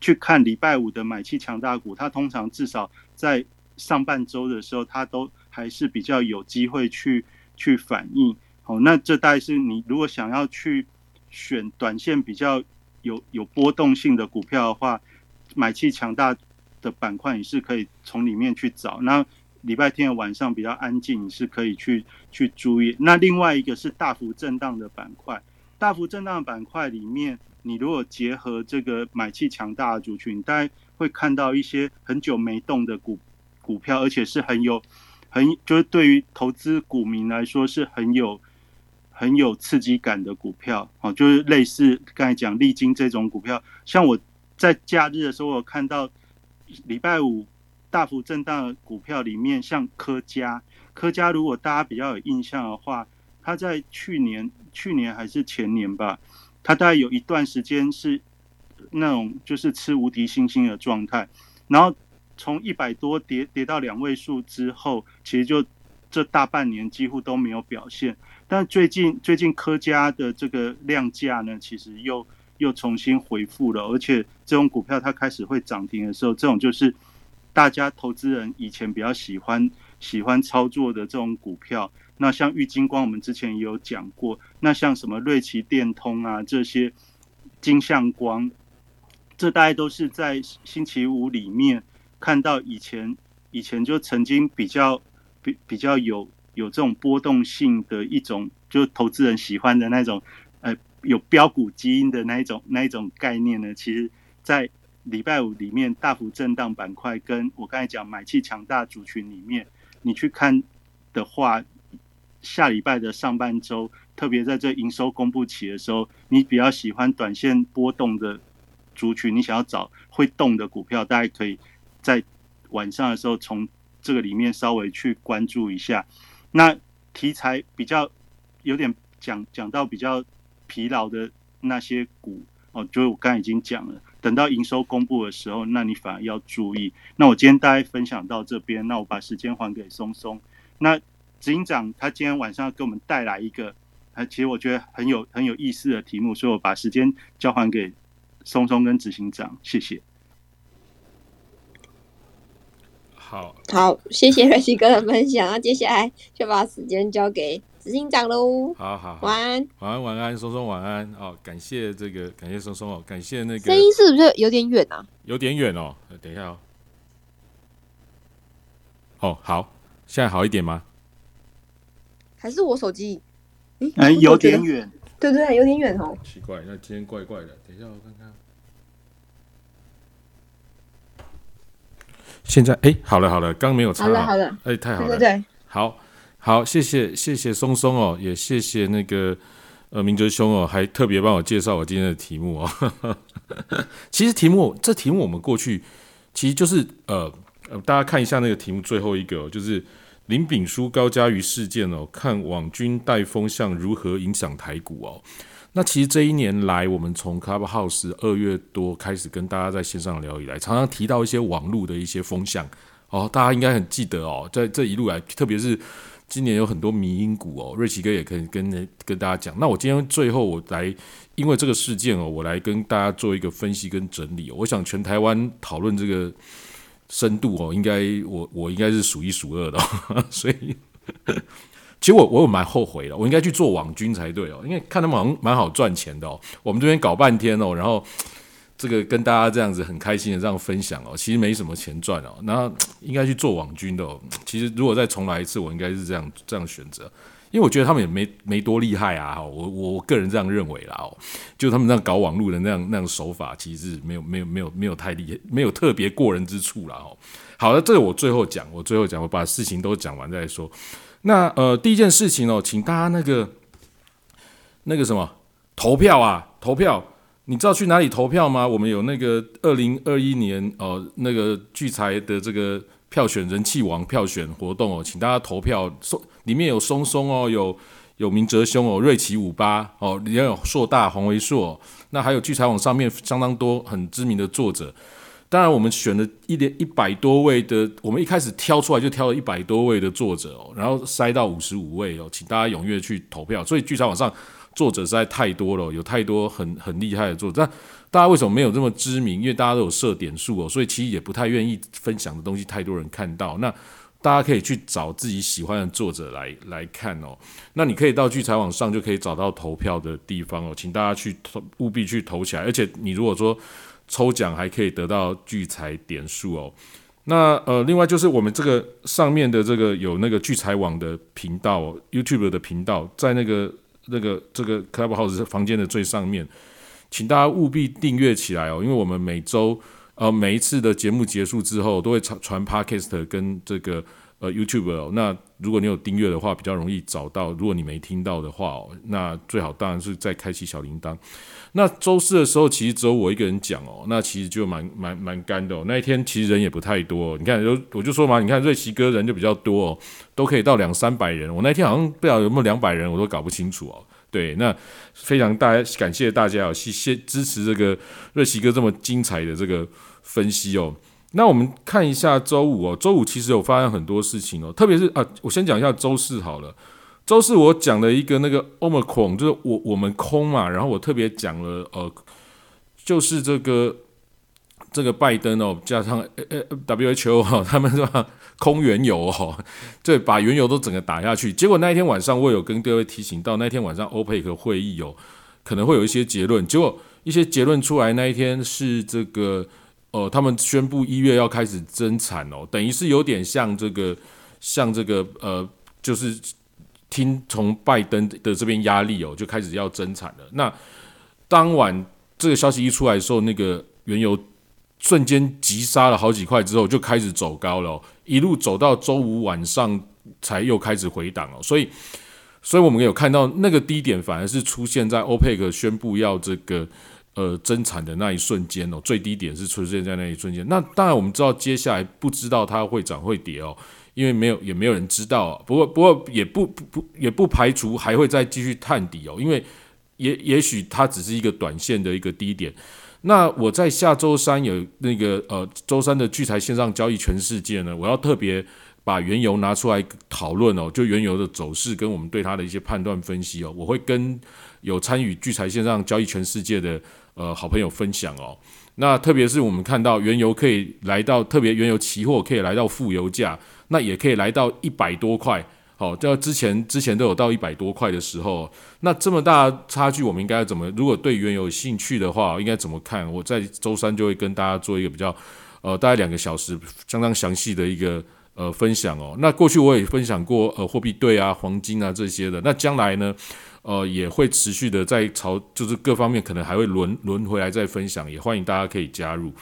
去看礼拜五的买气强大股，它通常至少在上半周的时候，它都还是比较有机会去去反应。好，那这大概是你如果想要去选短线比较有有波动性的股票的话，买气强大的板块你是可以从里面去找。那礼拜天的晚上比较安静，是可以去去注意。那另外一个是大幅震荡的板块。大幅震荡板块里面，你如果结合这个买气强大的族群，大家会看到一些很久没动的股股票，而且是很有很就是对于投资股民来说是很有很有刺激感的股票哦，就是类似刚才讲历经这种股票，像我在假日的时候，我看到礼拜五大幅震荡的股票里面，像科家，科家如果大家比较有印象的话。它在去年、去年还是前年吧，它大概有一段时间是那种就是吃无敌星星的状态，然后从一百多跌跌到两位数之后，其实就这大半年几乎都没有表现。但最近最近科家的这个量价呢，其实又又重新回复了，而且这种股票它开始会涨停的时候，这种就是大家投资人以前比较喜欢喜欢操作的这种股票。那像玉金光，我们之前也有讲过。那像什么瑞奇电通啊，这些金相光，这大概都是在星期五里面看到以前以前就曾经比较比比较有有这种波动性的一种，就投资人喜欢的那种，呃，有标股基因的那一种那一种概念呢。其实，在礼拜五里面大幅震荡板块，跟我刚才讲买气强大族群里面，你去看的话。下礼拜的上半周，特别在这营收公布期的时候，你比较喜欢短线波动的族群，你想要找会动的股票，大家可以在晚上的时候从这个里面稍微去关注一下。那题材比较有点讲讲到比较疲劳的那些股哦，就是我刚才已经讲了，等到营收公布的时候，那你反而要注意。那我今天大概分享到这边，那我把时间还给松松。那执行长他今天晚上要给我们带来一个，呃，其实我觉得很有很有意思的题目，所以我把时间交还给松松跟执行长，谢谢。好，好，谢谢 瑞奇哥的分享，那接下来就把时间交给执行长喽。好好，晚安，晚安，晚安，松松晚安。哦，感谢这个，感谢松松哦，感谢那个声音是不是有点远啊？有点远哦，等一下哦。哦，好，现在好一点吗？还是我手机，哎，有点远，对对，有点远哦。奇怪，那今天怪怪的。等一下，我看看。现在，哎，好了好了，刚没有插。好了好了，哎，太好了，对对，好好，谢谢谢谢松松哦，也谢谢那个呃明哲兄哦，还特别帮我介绍我今天的题目哦。其实题目这题目我们过去其实就是呃呃，大家看一下那个题目最后一个就是。林炳书高嘉瑜事件哦，看网军带风向如何影响台股哦。那其实这一年来，我们从 Clubhouse 二月多开始跟大家在线上聊以来，常常提到一些网络的一些风向哦，大家应该很记得哦。在这一路来，特别是今年有很多迷因股哦，瑞奇哥也可以跟跟大家讲。那我今天最后我来，因为这个事件哦，我来跟大家做一个分析跟整理。我想全台湾讨论这个。深度哦，应该我我应该是数一数二的，所以其实我我有蛮后悔的，我应该去做网军才对哦，因为看他们好像蛮好赚钱的哦。我们这边搞半天哦，然后这个跟大家这样子很开心的这样分享哦，其实没什么钱赚哦，然后 应该去做网军的哦。其实如果再重来一次，我应该是这样这样选择，因为我觉得他们也没没多厉害啊，我我个人这样认为啦哦，就他们那样搞网络的那样那样手法，其实是没有没有没有没有太厉害，没有特别过人之处啦哦。好了，这个我最后讲，我最后讲，我把事情都讲完再说。那呃，第一件事情哦，请大家那个那个什么投票啊，投票。你知道去哪里投票吗？我们有那个二零二一年哦，那个聚财的这个票选人气王票选活动哦，请大家投票。松里面有松松哦，有有明哲兄哦，瑞奇五八哦，里面有硕大黄维硕，那还有聚财网上面相当多很知名的作者。当然，我们选了一点一百多位的，我们一开始挑出来就挑了一百多位的作者哦，然后筛到五十五位哦，请大家踊跃去投票。所以聚财网上。作者实在太多了，有太多很很厉害的作者，但大家为什么没有这么知名？因为大家都有设点数哦，所以其实也不太愿意分享的东西，太多人看到。那大家可以去找自己喜欢的作者来来看哦。那你可以到聚财网上就可以找到投票的地方哦，请大家去投，务必去投起来。而且你如果说抽奖还可以得到聚财点数哦。那呃，另外就是我们这个上面的这个有那个聚财网的频道，YouTube 的频道，在那个。那个这个 Clubhouse 房间的最上面，请大家务必订阅起来哦，因为我们每周呃每一次的节目结束之后，都会传传 Podcast 跟这个呃 YouTube 哦。那如果你有订阅的话，比较容易找到；如果你没听到的话哦，那最好当然是再开启小铃铛。那周四的时候，其实只有我一个人讲哦，那其实就蛮蛮蛮干的哦。那一天其实人也不太多，你看，就我就说嘛，你看瑞奇哥人就比较多哦，都可以到两三百人。我那天好像不知道有没有两百人，我都搞不清楚哦。对，那非常大感谢大家哦，谢谢支持这个瑞奇哥这么精彩的这个分析哦。那我们看一下周五哦，周五其实有发生很多事情哦，特别是啊，我先讲一下周四好了。周四我讲了一个那个欧美空就是我我们空嘛，然后我特别讲了呃，就是这个这个拜登哦，加上呃呃 WHO 哈，他们说空原油哦，对，把原油都整个打下去。结果那一天晚上我有跟各位提醒到，那天晚上欧佩克会议有可能会有一些结论，结果一些结论出来那一天是这个呃，他们宣布一月要开始增产哦，等于是有点像这个像这个呃，就是。听从拜登的这边压力哦，就开始要增产了。那当晚这个消息一出来的时候，那个原油瞬间急杀了好几块，之后就开始走高了，一路走到周五晚上才又开始回档哦。所以，所以我们有看到那个低点反而是出现在欧佩克宣布要这个呃增产的那一瞬间哦，最低点是出现在那一瞬间。那当然我们知道接下来不知道它会涨会跌哦。因为没有，也没有人知道。不过，不过也不不不，也不排除还会再继续探底哦。因为也也许它只是一个短线的一个低点。那我在下周三有那个呃周三的聚财线上交易全世界呢，我要特别把原油拿出来讨论哦，就原油的走势跟我们对它的一些判断分析哦，我会跟有参与聚财线上交易全世界的呃好朋友分享哦。那特别是我们看到原油可以来到，特别原油期货可以来到负油价。那也可以来到一百多块，好，这之前之前都有到一百多块的时候，那这么大差距，我们应该怎么？如果对原油有兴趣的话，应该怎么看？我在周三就会跟大家做一个比较，呃，大概两个小时相当详细的一个呃分享哦。那过去我也分享过呃货币对啊、黄金啊这些的，那将来呢，呃，也会持续的在朝，就是各方面可能还会轮轮回来再分享，也欢迎大家可以加入。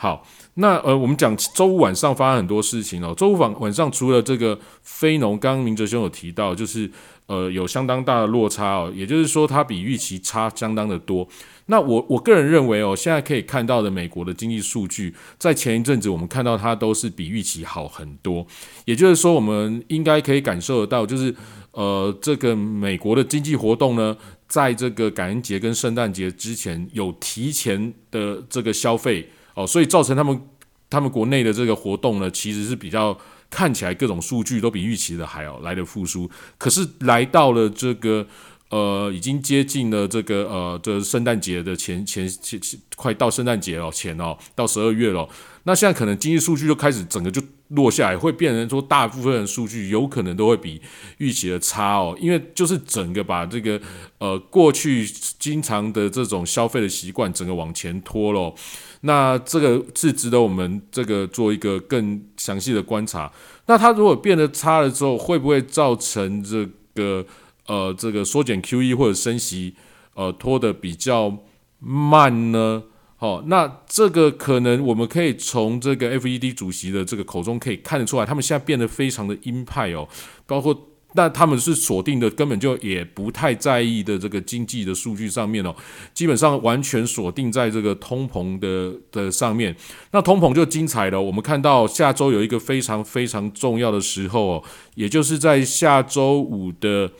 好，那呃，我们讲周五晚上发生很多事情哦。周五晚晚上除了这个非农，刚刚明哲兄有提到，就是呃有相当大的落差哦，也就是说它比预期差相当的多。那我我个人认为哦，现在可以看到的美国的经济数据，在前一阵子我们看到它都是比预期好很多。也就是说，我们应该可以感受得到，就是呃这个美国的经济活动呢，在这个感恩节跟圣诞节之前有提前的这个消费。哦，所以造成他们他们国内的这个活动呢，其实是比较看起来各种数据都比预期的还要来的复苏。可是来到了这个呃，已经接近了这个呃，这圣诞节的前前前快到圣诞节了前哦，到十二月了，那现在可能经济数据就开始整个就落下来，会变成说大部分的数据有可能都会比预期的差哦，因为就是整个把这个呃过去经常的这种消费的习惯整个往前拖咯。那这个是值得我们这个做一个更详细的观察。那它如果变得差了之后，会不会造成这个呃这个缩减 QE 或者升息呃拖的比较慢呢？好，那这个可能我们可以从这个 FED 主席的这个口中可以看得出来，他们现在变得非常的鹰派哦，包括那他们是锁定的，根本就也不太在意的这个经济的数据上面哦，基本上完全锁定在这个通膨的的上面。那通膨就精彩了，我们看到下周有一个非常非常重要的时候哦，也就是在下周五的。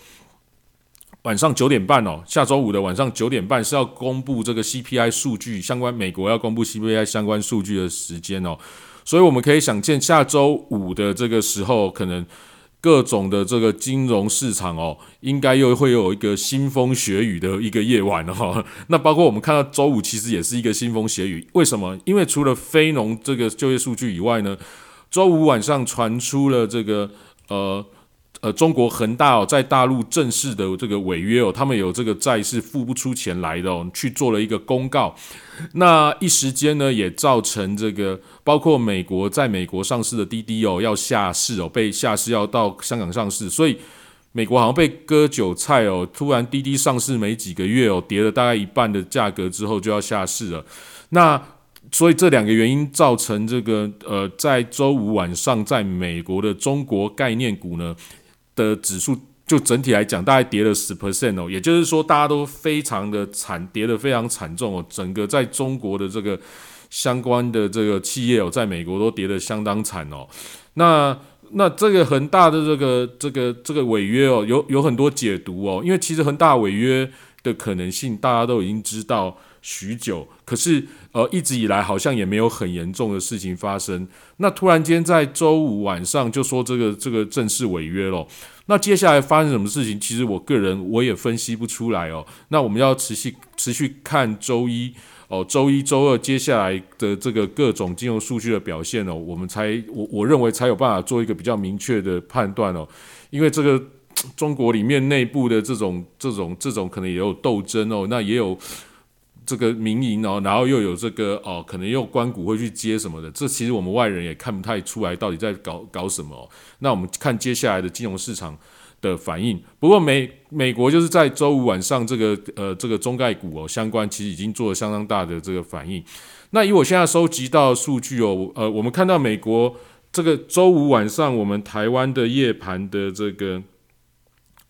晚上九点半哦，下周五的晚上九点半是要公布这个 CPI 数据相关，美国要公布 CPI 相关数据的时间哦，所以我们可以想见，下周五的这个时候，可能各种的这个金融市场哦，应该又会有一个腥风血雨的一个夜晚哦。那包括我们看到周五其实也是一个腥风血雨，为什么？因为除了非农这个就业数据以外呢，周五晚上传出了这个呃。呃，中国恒大哦，在大陆正式的这个违约哦，他们有这个债是付不出钱来的哦，去做了一个公告。那一时间呢，也造成这个包括美国在美国上市的滴滴哦，要下市哦，被下市要到香港上市，所以美国好像被割韭菜哦。突然滴滴上市没几个月哦，跌了大概一半的价格之后就要下市了。那所以这两个原因造成这个呃，在周五晚上，在美国的中国概念股呢。的指数就整体来讲，大概跌了十 percent 哦，也就是说，大家都非常的惨，跌得非常惨重哦。整个在中国的这个相关的这个企业哦，在美国都跌得相当惨哦。那那这个恒大的这个这个这个违约哦，有有很多解读哦，因为其实恒大违约的可能性大家都已经知道许久，可是呃一直以来好像也没有很严重的事情发生。那突然间在周五晚上就说这个这个正式违约了，那接下来发生什么事情？其实我个人我也分析不出来哦。那我们要持续持续看周一哦，周一周二接下来的这个各种金融数据的表现哦，我们才我我认为才有办法做一个比较明确的判断哦。因为这个中国里面内部的这种这种这种可能也有斗争哦，那也有。这个民营哦，然后又有这个哦，可能又关股会去接什么的，这其实我们外人也看不太出来到底在搞搞什么。那我们看接下来的金融市场的反应。不过美美国就是在周五晚上这个呃这个中概股哦相关，其实已经做了相当大的这个反应。那以我现在收集到数据哦，呃，我们看到美国这个周五晚上我们台湾的夜盘的这个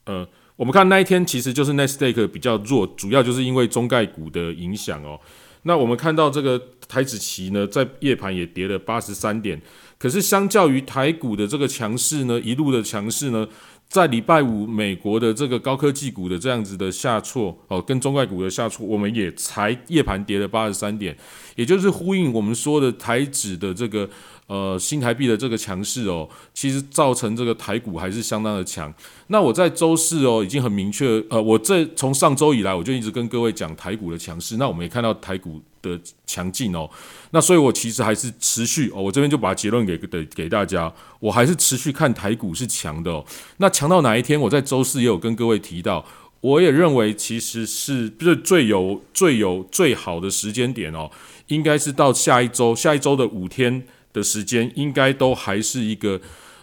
呃。我们看那一天其实就是 n e s t a q 比较弱，主要就是因为中概股的影响哦。那我们看到这个台子期呢，在夜盘也跌了八十三点，可是相较于台股的这个强势呢，一路的强势呢，在礼拜五美国的这个高科技股的这样子的下挫哦，跟中概股的下挫，我们也才夜盘跌了八十三点，也就是呼应我们说的台指的这个。呃，新台币的这个强势哦，其实造成这个台股还是相当的强。那我在周四哦，已经很明确，呃，我这从上周以来，我就一直跟各位讲台股的强势。那我们也看到台股的强劲哦。那所以我其实还是持续哦，我这边就把结论给给给大家，我还是持续看台股是强的哦。那强到哪一天？我在周四也有跟各位提到，我也认为其实是不是最有最有最好的时间点哦，应该是到下一周，下一周的五天。的时间应该都还是一个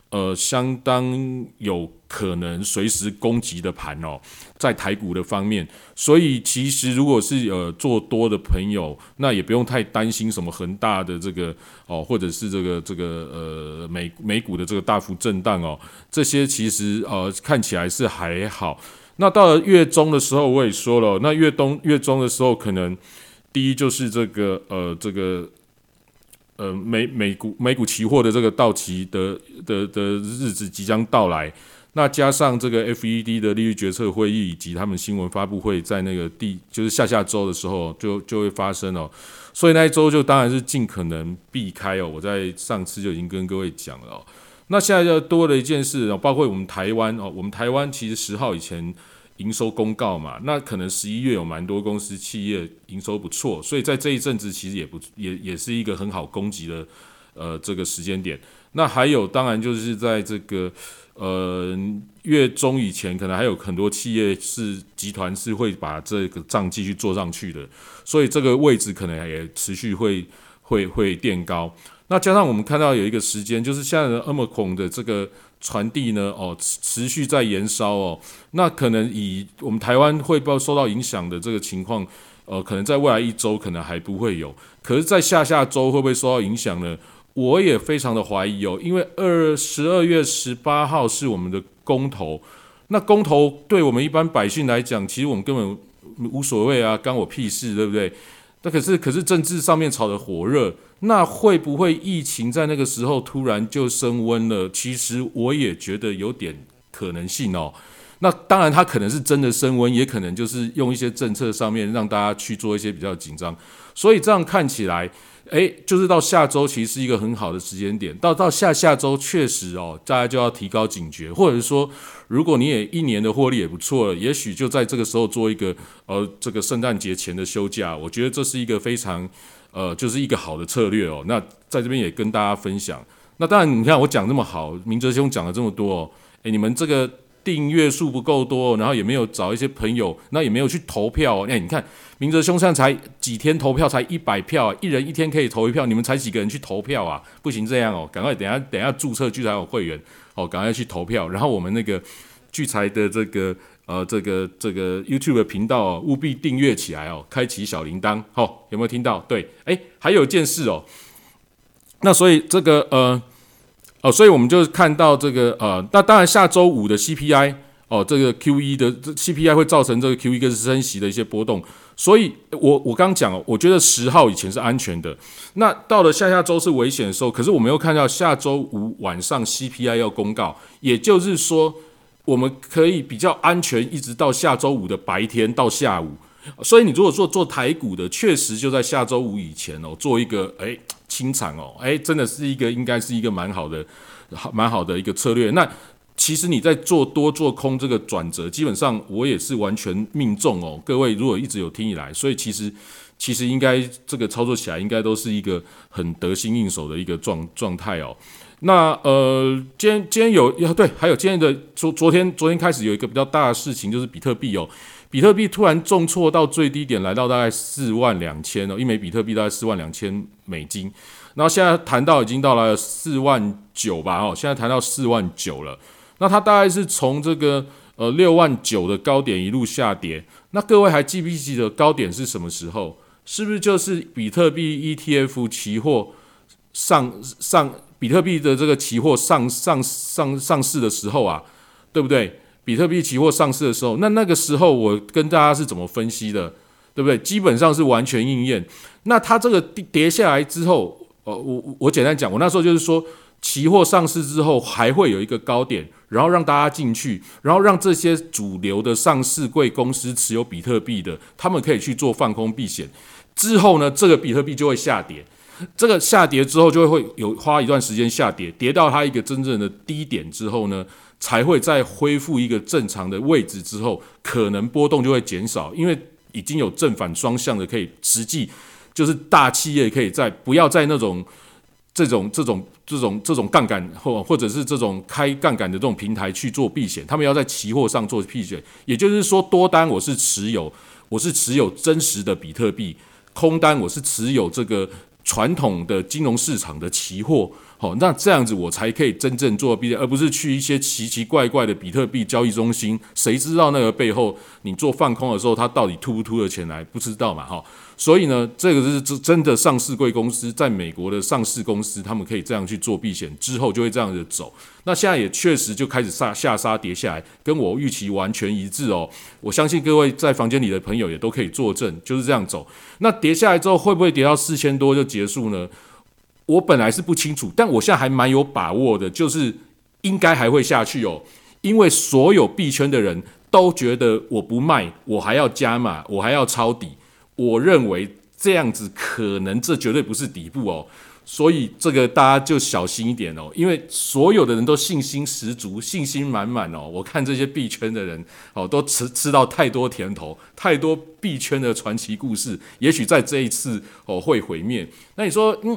呃相当有可能随时攻击的盘哦，在台股的方面，所以其实如果是呃做多的朋友，那也不用太担心什么恒大的这个哦，或者是这个这个呃美美股的这个大幅震荡哦，这些其实呃看起来是还好。那到了月中的时候，我也说了，那月东月中的时候，可能第一就是这个呃这个。呃，美美股美股期货的这个到期的的的日子即将到来，那加上这个 FED 的利率决策会议以及他们新闻发布会在那个第就是下下周的时候就就会发生哦，所以那一周就当然是尽可能避开哦。我在上次就已经跟各位讲了哦，那现在就多了一件事哦，包括我们台湾哦，我们台湾其实十号以前。营收公告嘛，那可能十一月有蛮多公司企业营收不错，所以在这一阵子其实也不也也是一个很好攻击的呃这个时间点。那还有，当然就是在这个呃月中以前，可能还有很多企业是集团是会把这个账继续做上去的，所以这个位置可能也持续会会会垫高。那加上我们看到有一个时间，就是现在的 omicron 的这个传递呢，哦，持续在延烧哦，那可能以我们台湾会不会受到影响的这个情况，呃，可能在未来一周可能还不会有，可是，在下下周会不会受到影响呢？我也非常的怀疑哦，因为二十二月十八号是我们的公投，那公投对我们一般百姓来讲，其实我们根本无所谓啊，干我屁事，对不对？那可是，可是政治上面炒得火热，那会不会疫情在那个时候突然就升温了？其实我也觉得有点可能性哦。那当然，它可能是真的升温，也可能就是用一些政策上面让大家去做一些比较紧张。所以这样看起来。诶，就是到下周其实是一个很好的时间点，到到下下周确实哦，大家就要提高警觉，或者是说，如果你也一年的获利也不错了，也许就在这个时候做一个呃这个圣诞节前的休假，我觉得这是一个非常呃就是一个好的策略哦。那在这边也跟大家分享。那当然，你看我讲这么好，明哲兄讲了这么多，哦，诶，你们这个。订阅数不够多，然后也没有找一些朋友，那也没有去投票。哎，你看明哲兄上才几天投票才一百票，一人一天可以投一票，你们才几个人去投票啊？不行这样哦，赶快等下等下注册聚财有会员哦，赶快去投票。然后我们那个聚财的这个呃这个这个 YouTube 频道务必订阅起来哦，开启小铃铛。好，有没有听到？对，哎，还有一件事哦，那所以这个呃。哦，所以我们就看到这个呃，那当然下周五的 CPI 哦，这个 Q E 的 CPI 会造成这个 Q E 跟升息的一些波动。所以，我我刚讲，我觉得十号以前是安全的，那到了下下周是危险的时候。可是我们又看到下周五晚上 CPI 要公告，也就是说，我们可以比较安全，一直到下周五的白天到下午。所以，你如果做做台股的，确实就在下周五以前哦，做一个诶。清场哦，哎，真的是一个应该是一个蛮好的、蛮好的一个策略。那其实你在做多做空这个转折，基本上我也是完全命中哦。各位如果一直有听以来，所以其实其实应该这个操作起来应该都是一个很得心应手的一个状状态哦。那呃，今天今天有对，还有今天的昨昨天昨天开始有一个比较大的事情，就是比特币哦。比特币突然重挫到最低点，来到大概四万两千哦，一枚比特币大概四万两千美金。然后现在谈到已经到了四万九吧，哦，现在谈到四万九了。那它大概是从这个呃六万九的高点一路下跌。那各位还记不记得高点是什么时候？是不是就是比特币 ETF 期货上上比特币的这个期货上上上上市的时候啊？对不对？比特币期货上市的时候，那那个时候我跟大家是怎么分析的，对不对？基本上是完全应验。那它这个跌下来之后，呃，我我简单讲，我那时候就是说，期货上市之后还会有一个高点，然后让大家进去，然后让这些主流的上市贵公司持有比特币的，他们可以去做放空避险。之后呢，这个比特币就会下跌。这个下跌之后就会会有花一段时间下跌，跌到它一个真正的低点之后呢？才会在恢复一个正常的位置之后，可能波动就会减少，因为已经有正反双向的可以实际，就是大企业可以在不要在那种这种这种这种这种杠杆或或者是这种开杠杆的这种平台去做避险，他们要在期货上做避险，也就是说多单我是持有我是持有真实的比特币，空单我是持有这个传统的金融市场的期货。好，那这样子我才可以真正做币，而不是去一些奇奇怪怪的比特币交易中心，谁知道那个背后你做放空的时候，它到底突不突的钱来，不知道嘛？哈。所以呢，这个是真真的上市贵公司，在美国的上市公司，他们可以这样去做避险，之后就会这样子走。那现在也确实就开始下下杀跌下来，跟我预期完全一致哦。我相信各位在房间里的朋友也都可以作证，就是这样走。那跌下来之后，会不会跌到四千多就结束呢？我本来是不清楚，但我现在还蛮有把握的，就是应该还会下去哦，因为所有币圈的人都觉得我不卖，我还要加码，我还要抄底。我认为这样子可能这绝对不是底部哦，所以这个大家就小心一点哦，因为所有的人都信心十足、信心满满哦。我看这些币圈的人哦，都吃吃到太多甜头，太多币圈的传奇故事，也许在这一次哦会毁灭。那你说，嗯？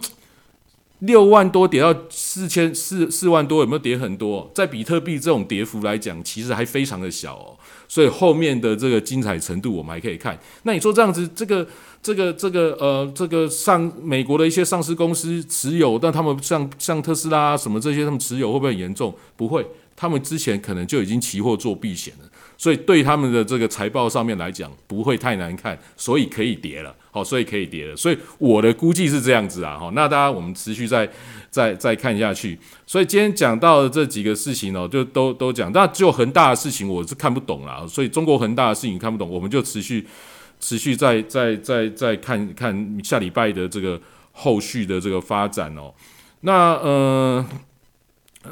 六万多跌到四千四四万多，有没有跌很多？在比特币这种跌幅来讲，其实还非常的小哦。所以后面的这个精彩程度，我们还可以看。那你说这样子，这个这个这个呃，这个上美国的一些上市公司持有，但他们像像特斯拉什么这些，他们持有会不会很严重？不会，他们之前可能就已经期货做避险了。所以对他们的这个财报上面来讲，不会太难看，所以可以跌了，哦，所以可以跌了。所以我的估计是这样子啊，哈。那大家我们持续再再再看下去。所以今天讲到的这几个事情哦，就都都讲，那只有恒大的事情我是看不懂啦。所以中国恒大的事情看不懂，我们就持续持续再再再再看看下礼拜的这个后续的这个发展哦。那呃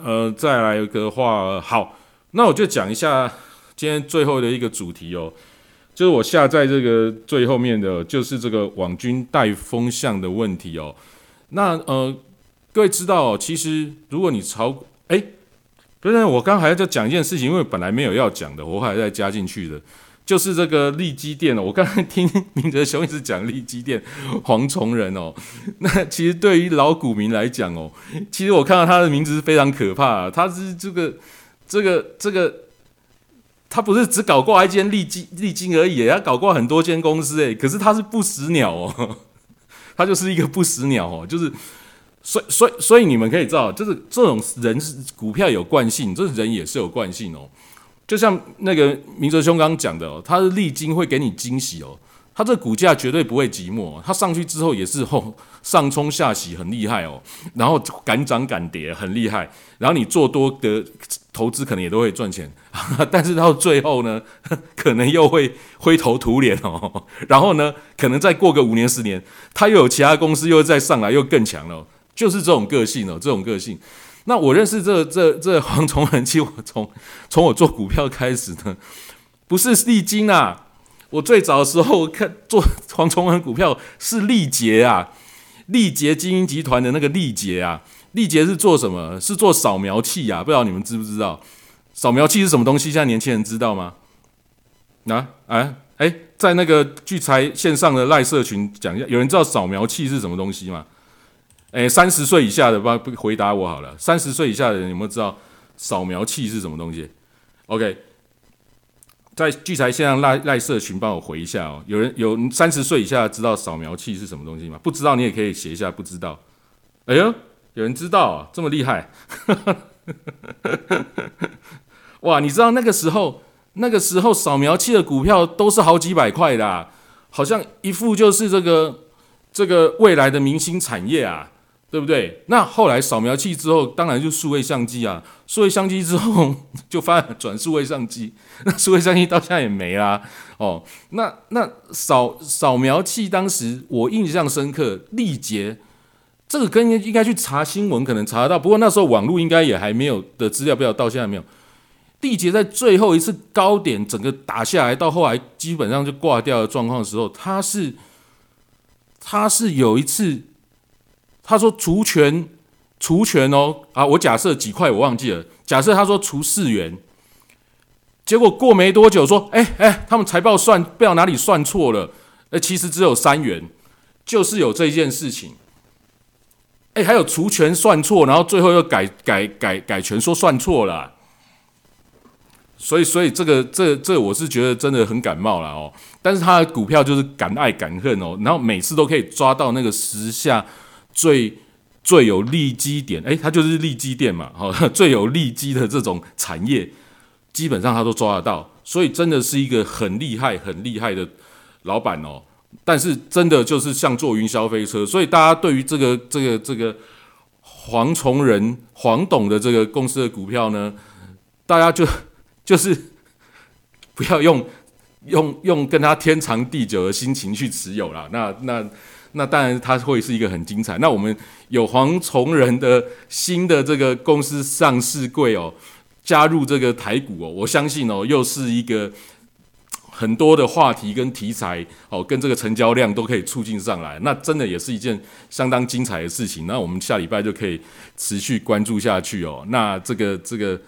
呃再来一个话，好，那我就讲一下。今天最后的一个主题哦，就是我下在这个最后面的，就是这个网军带风向的问题哦。那呃，各位知道，其实如果你朝哎，不是，我刚还在讲一件事情，因为本来没有要讲的，我还在加进去的，就是这个利基店哦。我刚才听 明哲兄一直讲利基店黄崇仁哦，那其实对于老股民来讲哦，其实我看到他的名字是非常可怕，他是这个这个这个。他不是只搞过一间利金利金而已，他搞过很多间公司诶。可是他是不死鸟哦，他就是一个不死鸟哦，就是所以所以所以你们可以知道，就是这种人是股票有惯性，这人也是有惯性哦。就像那个明哲兄刚刚讲的哦，他的利金会给你惊喜哦。它这股价绝对不会寂寞，它上去之后也是后 上冲下洗很厉害哦，然后敢涨敢跌很厉害，然后你做多的投资可能也都会赚钱，但是到最后呢，可能又会灰头土脸哦，然后呢，可能再过个五年十年，它又有其他公司又再上来又更强了，就是这种个性哦，这种个性。那我认识这这这黄崇仁，其实我从从我做股票开始呢，不是利金啊。我最早的时候看做 黄崇文股票是力捷啊，力捷精英集团的那个力捷啊，力捷是做什么？是做扫描器啊，不知道你们知不知道？扫描器是什么东西？现在年轻人知道吗？啊啊哎，在那个聚财线上的赖社群讲一下，有人知道扫描器是什么东西吗？哎，三十岁以下的不不回答我好了，三十岁以下的人有没有知道扫描器是什么东西？OK。在聚财线上赖赖社群帮我回一下哦，有人有三十岁以下知道扫描器是什么东西吗？不知道你也可以写一下不知道。哎呦，有人知道，这么厉害！哇，你知道那个时候那个时候扫描器的股票都是好几百块的，好像一副就是这个这个未来的明星产业啊。对不对？那后来扫描器之后，当然就数位相机啊。数位相机之后 就发展转数位相机，那数位相机到现在也没啦。哦，那那扫扫描器当时我印象深刻，力捷这个跟应该去查新闻可能查得到，不过那时候网络应该也还没有的资料，不知道到现在没有。力捷在最后一次高点整个打下来，到后来基本上就挂掉的状况的时候，它是它是有一次。他说除权，除权哦啊！我假设几块我忘记了。假设他说除四元，结果过没多久说，哎哎，他们财报算不知道哪里算错了，哎，其实只有三元，就是有这一件事情。哎，还有除权算错，然后最后又改改改改权说算错了。所以所以这个这这我是觉得真的很感冒了哦。但是他的股票就是敢爱敢恨哦，然后每次都可以抓到那个时下。最最有利基点，哎，它就是利基店嘛，哈，最有利基的这种产业，基本上他都抓得到，所以真的是一个很厉害、很厉害的老板哦。但是真的就是像坐云霄飞车，所以大家对于这个、这个、这个黄崇仁、黄董的这个公司的股票呢，大家就 就是 不要用用用跟他天长地久的心情去持有了，那那。那当然，它会是一个很精彩。那我们有黄崇仁的新的这个公司上市柜哦，加入这个台股哦，我相信哦，又是一个很多的话题跟题材哦，跟这个成交量都可以促进上来。那真的也是一件相当精彩的事情。那我们下礼拜就可以持续关注下去哦。那这个这个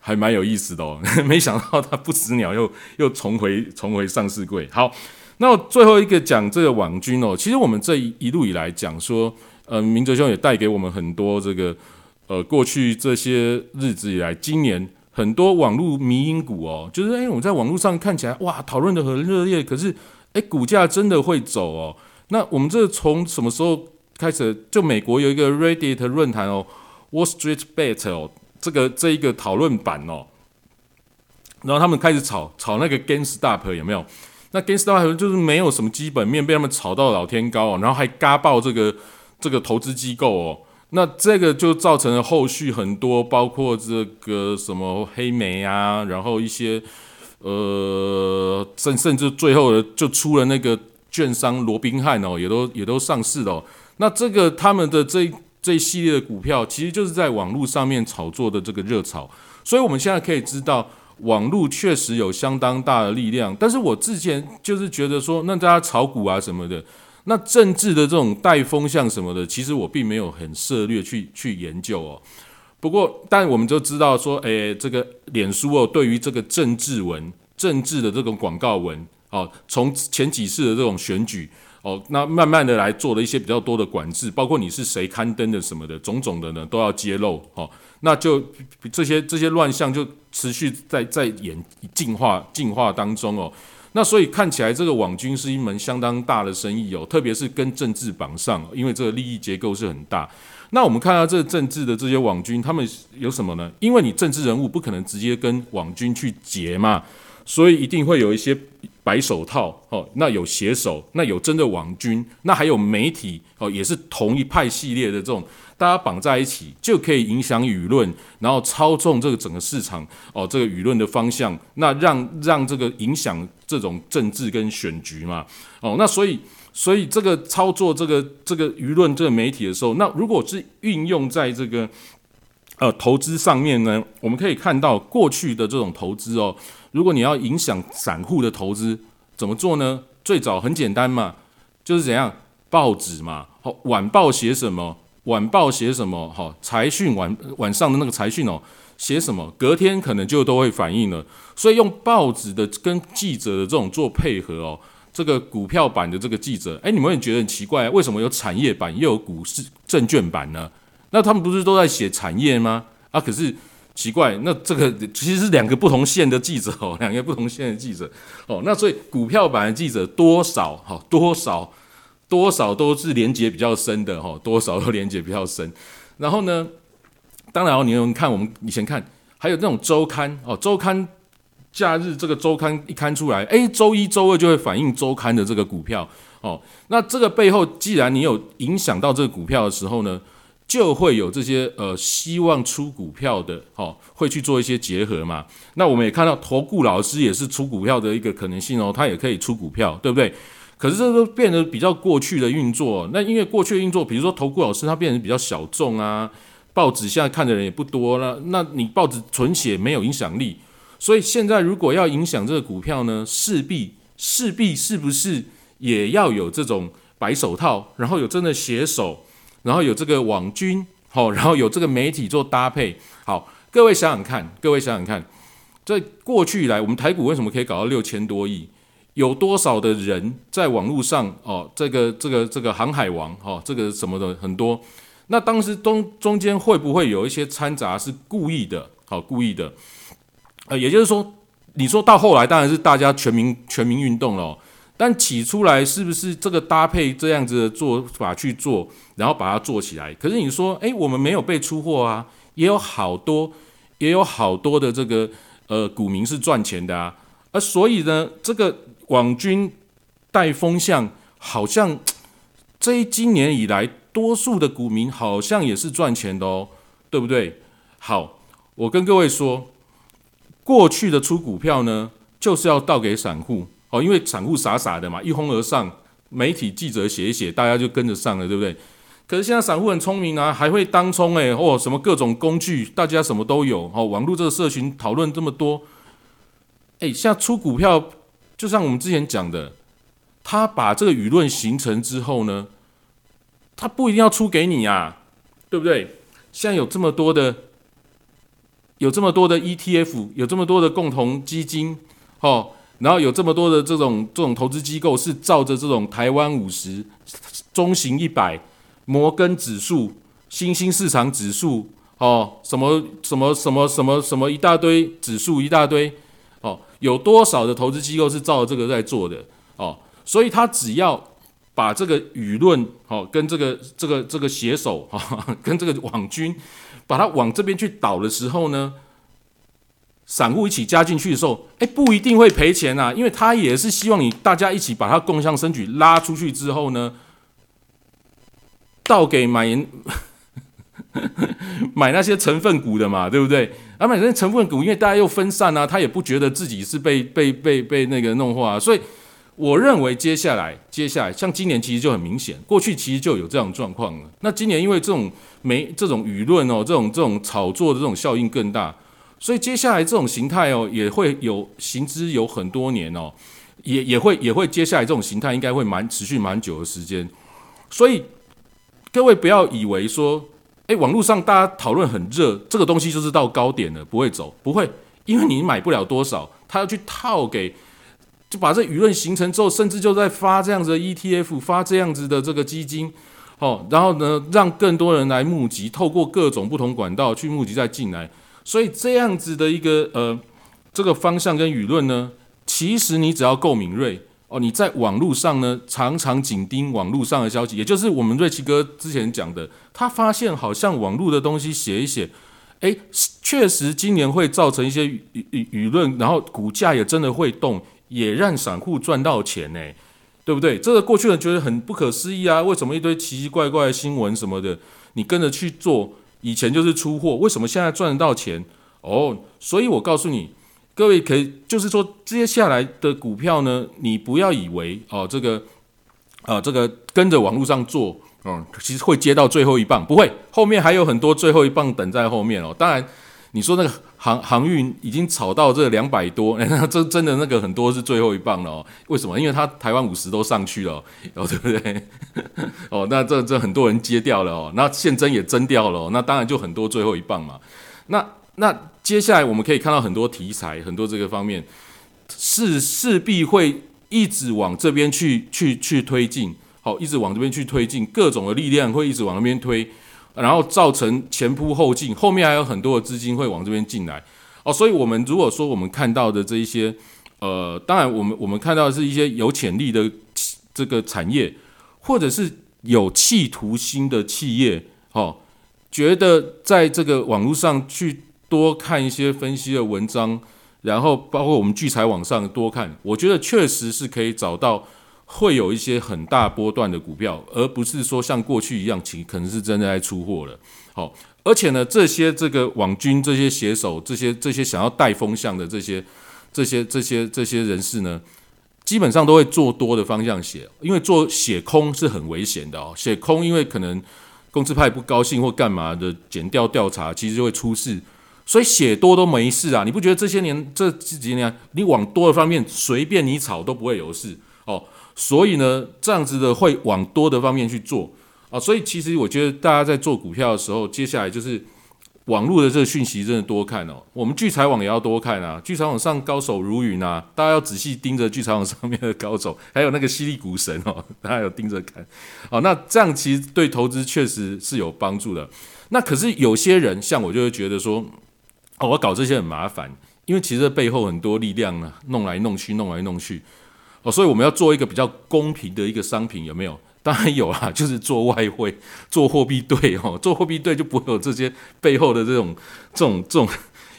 还蛮有意思的哦，没想到它不死鸟又又重回重回上市柜。好。那最后一个讲这个网军哦，其实我们这一路以来讲说，呃，明哲兄也带给我们很多这个，呃，过去这些日子以来，今年很多网络迷因股哦，就是哎，我在网络上看起来哇，讨论的很热烈，可是哎，股价真的会走哦。那我们这从什么时候开始？就美国有一个 Reddit 论坛哦，Wall Street Bet 哦，这个这一个讨论版哦，然后他们开始炒炒那个 GameStop 有没有？那 GameStop 就是没有什么基本面，被他们炒到老天高哦，然后还嘎爆这个。这个投资机构哦，那这个就造成了后续很多，包括这个什么黑莓啊，然后一些呃，甚甚至最后的就出了那个券商罗宾汉哦，也都也都上市了。那这个他们的这这一系列的股票，其实就是在网络上面炒作的这个热潮。所以我们现在可以知道，网络确实有相当大的力量。但是我之前就是觉得说，那大家炒股啊什么的。那政治的这种带风向什么的，其实我并没有很涉略去去研究哦。不过，但我们就知道说，诶，这个脸书哦，对于这个政治文、政治的这种广告文，哦，从前几次的这种选举，哦，那慢慢的来做了一些比较多的管制，包括你是谁刊登的什么的，种种的呢，都要揭露哦。那就这些这些乱象就持续在在演进化进化当中哦。那所以看起来这个网军是一门相当大的生意哦，特别是跟政治绑上，因为这个利益结构是很大。那我们看到这政治的这些网军，他们有什么呢？因为你政治人物不可能直接跟网军去结嘛，所以一定会有一些白手套哦。那有携手，那有真的网军，那还有媒体哦，也是同一派系列的这种。大家绑在一起就可以影响舆论，然后操纵这个整个市场哦，这个舆论的方向，那让让这个影响这种政治跟选举嘛哦，那所以所以这个操作这个这个舆论这个媒体的时候，那如果是运用在这个呃投资上面呢，我们可以看到过去的这种投资哦，如果你要影响散户的投资，怎么做呢？最早很简单嘛，就是怎样报纸嘛，好晚报写什么？晚报写什么？哈，财讯晚晚上的那个财讯哦，写什么？隔天可能就都会反映了。所以用报纸的跟记者的这种做配合哦，这个股票版的这个记者，哎，你们会觉得很奇怪，为什么有产业版又有股市证券版呢？那他们不是都在写产业吗？啊，可是奇怪，那这个其实是两个不同线的记者哦，两个不同线的记者哦，那所以股票版的记者多少哈多少。多少都是连接比较深的哈，多少都连接比较深。然后呢，当然哦，你们看我们以前看，还有那种周刊哦，周刊假日这个周刊一刊出来，哎，周一周二就会反映周刊的这个股票哦。那这个背后，既然你有影响到这个股票的时候呢，就会有这些呃希望出股票的哦，会去做一些结合嘛。那我们也看到投顾老师也是出股票的一个可能性哦，他也可以出股票，对不对？可是这都变得比较过去的运作，那因为过去的运作，比如说投顾老师他变成比较小众啊，报纸现在看的人也不多了，那你报纸纯写没有影响力，所以现在如果要影响这个股票呢，势必势必是不是也要有这种白手套，然后有真的写手，然后有这个网军，好，然后有这个媒体做搭配，好，各位想想看，各位想想看，在过去以来，我们台股为什么可以搞到六千多亿？有多少的人在网络上哦？这个这个这个航海王哦，这个什么的很多。那当时中中间会不会有一些掺杂是故意的？好，故意的。呃，也就是说，你说到后来当然是大家全民全民运动了。但起出来是不是这个搭配这样子的做法去做，然后把它做起来？可是你说，诶，我们没有被出货啊，也有好多也有好多的这个呃股民是赚钱的啊。而所以呢，这个。网军带风向，好像 这一今年以来，多数的股民好像也是赚钱的哦，对不对？好，我跟各位说，过去的出股票呢，就是要倒给散户哦，因为散户傻傻的嘛，一哄而上，媒体记者写一写，大家就跟着上了，对不对？可是现在散户很聪明啊，还会当冲诶，哦，什么各种工具，大家什么都有哦，网络这个社群讨论这么多，诶，现在出股票。就像我们之前讲的，他把这个舆论形成之后呢，他不一定要出给你啊，对不对？现在有这么多的，有这么多的 ETF，有这么多的共同基金，哦，然后有这么多的这种这种投资机构是照着这种台湾五十、中型一百，摩根指数、新兴市场指数，哦，什么什么什么什么什么一大堆指数一大堆，哦，有多少的投资机构是照这个在做的，哦，所以他只要把这个舆论，哦，跟这个这个这个写手，哈，跟这个网军，把它往这边去导的时候呢？散户一起加进去的时候，哎，不一定会赔钱啊，因为他也是希望你大家一起把它共享升举拉出去之后呢，倒给买 买那些成分股的嘛，对不对？啊，买那些成分股，因为大家又分散啊，他也不觉得自己是被被被被那个弄化，所以我认为接下来接下来像今年其实就很明显，过去其实就有这样状况了。那今年因为这种没这种舆论哦，这种这种炒作的这种效应更大。所以接下来这种形态哦，也会有行之有很多年哦，也也会也会接下来这种形态应该会蛮持续蛮久的时间。所以各位不要以为说，哎，网络上大家讨论很热，这个东西就是到高点了，不会走，不会，因为你买不了多少，他要去套给，就把这舆论形成之后，甚至就在发这样子的 ETF，发这样子的这个基金，哦，然后呢，让更多人来募集，透过各种不同管道去募集再进来。所以这样子的一个呃这个方向跟舆论呢，其实你只要够敏锐哦，你在网络上呢常常紧盯网络上的消息，也就是我们瑞奇哥之前讲的，他发现好像网络的东西写一写，诶，确实今年会造成一些舆舆论，然后股价也真的会动，也让散户赚到钱呢，对不对？这个过去人觉得很不可思议啊，为什么一堆奇奇怪怪的新闻什么的，你跟着去做？以前就是出货，为什么现在赚得到钱？哦，所以我告诉你，各位可以就是说，接下来的股票呢，你不要以为哦，这个，呃，这个跟着网络上做，嗯，其实会接到最后一棒，不会，后面还有很多最后一棒等在后面哦。当然。你说那个航航运已经炒到这两百多，那 这真的那个很多是最后一棒了哦。为什么？因为它台湾五十都上去了，哦，对不对？哦，那这这很多人接掉了哦，那现增也增掉了，那当然就很多最后一棒嘛。那那接下来我们可以看到很多题材，很多这个方面是势必会一直往这边去去去推进，好，一直往这边去推进，各种的力量会一直往那边推。然后造成前仆后继，后面还有很多的资金会往这边进来哦，所以我们如果说我们看到的这一些，呃，当然我们我们看到的是一些有潜力的这个产业，或者是有企图心的企业，哦，觉得在这个网络上去多看一些分析的文章，然后包括我们聚财网上多看，我觉得确实是可以找到。会有一些很大波段的股票，而不是说像过去一样，其可能是真的在出货了。好，而且呢，这些这个网军、这些写手、这些这些想要带风向的这些这些这些这些人士呢，基本上都会做多的方向写，因为做写空是很危险的哦。写空，因为可能公司派不高兴或干嘛的，减掉调查，其实就会出事。所以写多都没事啊。你不觉得这些年这几年，你往多的方面随便你炒都不会有事哦？所以呢，这样子的会往多的方面去做啊，所以其实我觉得大家在做股票的时候，接下来就是网络的这个讯息真的多看哦。我们聚财网也要多看啊，聚财网上高手如云啊，大家要仔细盯着聚财网上面的高手，还有那个犀利股神哦，大家要盯着看。好，那这样其实对投资确实是有帮助的。那可是有些人像我就会觉得说，哦，我搞这些很麻烦，因为其实背后很多力量呢，弄来弄去，弄来弄去。哦，所以我们要做一个比较公平的一个商品，有没有？当然有啊，就是做外汇、做货币对哦，做货币对就不会有这些背后的这种、这种、这种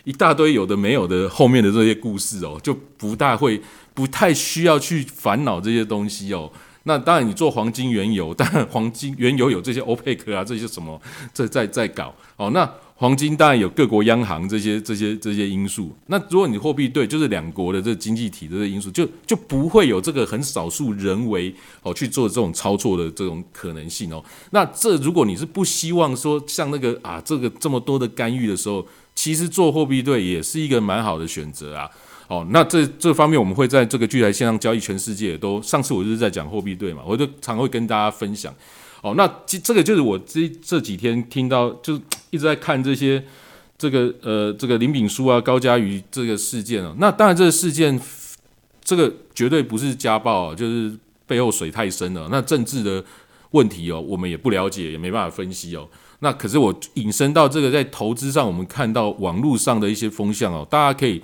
一大堆有的没有的后面的这些故事哦，就不大会、不太需要去烦恼这些东西哦。那当然，你做黄金、原油，当然黄金、原油有这些欧佩克啊，这些什么在在在搞哦，那。黄金当然有各国央行这些这些这些因素，那如果你货币对，就是两国的这经济体的这因素，就就不会有这个很少数人为哦去做这种操作的这种可能性哦。那这如果你是不希望说像那个啊这个这么多的干预的时候，其实做货币对也是一个蛮好的选择啊。哦，那这这方面我们会在这个聚财线上交易全世界都，上次我就是在讲货币对嘛，我就常会跟大家分享。哦，那这这个就是我这这几天听到，就一直在看这些这个呃这个林炳书啊、高嘉瑜这个事件哦。那当然，这个事件这个绝对不是家暴，就是背后水太深了。那政治的问题哦，我们也不了解，也没办法分析哦。那可是我引申到这个，在投资上，我们看到网络上的一些风向哦，大家可以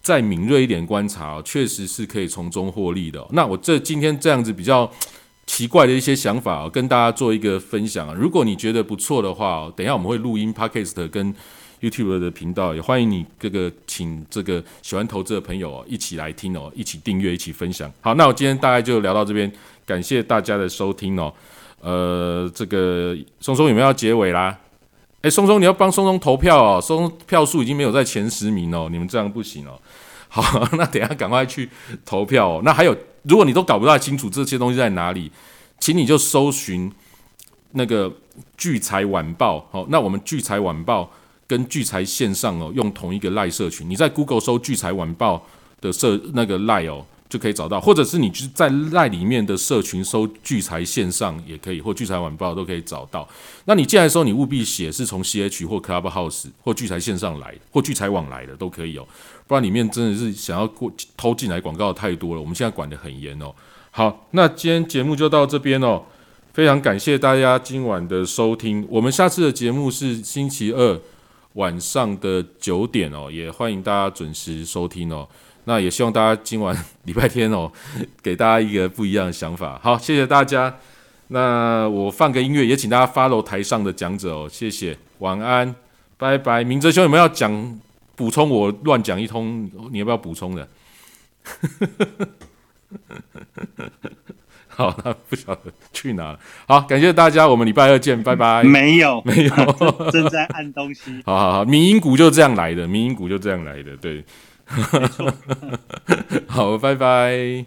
再敏锐一点观察哦，确实是可以从中获利的。那我这今天这样子比较奇怪的一些想法哦，跟大家做一个分享啊。如果你觉得不错的话哦，等一下我们会录音 podcast 跟 YouTube 的频道，也欢迎你这个请这个喜欢投资的朋友哦一起来听哦，一起订阅，一起分享。好，那我今天大概就聊到这边，感谢大家的收听哦。呃，这个松松有没有要结尾啦？哎，松松你要帮松松投票哦，松松票数已经没有在前十名哦，你们这样不行哦。好，那等下赶快去投票哦。那还有，如果你都搞不太清楚这些东西在哪里，请你就搜寻那个聚财晚报。好，那我们聚财晚报跟聚财线上哦，用同一个赖社群。你在 Google 搜聚财晚报的社那个赖哦。就可以找到，或者是你就是在赖里面的社群搜聚财线上也可以，或聚财晚报都可以找到。那你进来的时候，你务必写是从 CH 或 Clubhouse 或聚财线上来，或聚财网来的都可以哦。不然里面真的是想要过偷进来广告太多了，我们现在管得很严哦。好，那今天节目就到这边哦，非常感谢大家今晚的收听。我们下次的节目是星期二晚上的九点哦，也欢迎大家准时收听哦。那也希望大家今晚 礼拜天哦，给大家一个不一样的想法。好，谢谢大家。那我放个音乐，也请大家 follow 台上的讲者哦。谢谢，晚安，拜拜。明哲兄有没有要讲补充？我乱讲一通，你要不要补充的？好，那不晓得去哪了。好，感谢大家，我们礼拜二见，拜拜。没有，没有，正在按东西。好好好，民营股就这样来的，民营股就这样来的，对。好，拜拜。